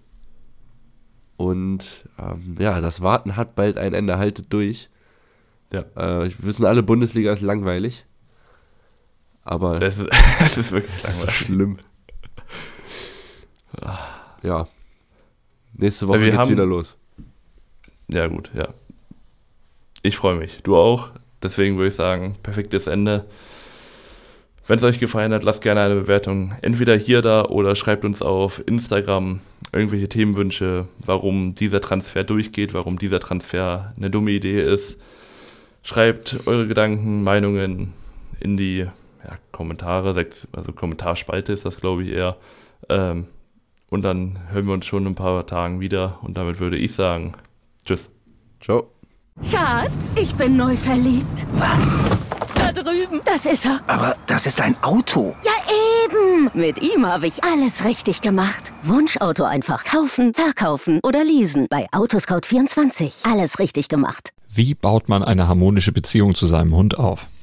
Und ähm, ja, das Warten hat bald ein Ende, haltet durch. Ja. Äh, wir wissen alle, Bundesliga ist langweilig. Aber das ist, das ist wirklich das ist so schlimm. ja. Nächste Woche ja, geht's haben, wieder los. Ja, gut, ja. Ich freue mich. Du auch. Deswegen würde ich sagen, perfektes Ende. Wenn es euch gefallen hat, lasst gerne eine Bewertung entweder hier da oder schreibt uns auf Instagram irgendwelche Themenwünsche, warum dieser Transfer durchgeht, warum dieser Transfer eine dumme Idee ist. Schreibt eure Gedanken, Meinungen in die ja, Kommentare, also Kommentarspalte ist das, glaube ich, eher. Ähm, und dann hören wir uns schon in ein paar Tagen wieder. Und damit würde ich sagen, tschüss. Ciao. Schatz, ich bin neu verliebt. Was? drüben. Das ist er. Aber das ist ein Auto. Ja, eben. Mit ihm habe ich alles richtig gemacht. Wunschauto einfach kaufen, verkaufen oder leasen. Bei Autoscout24. Alles richtig gemacht. Wie baut man eine harmonische Beziehung zu seinem Hund auf?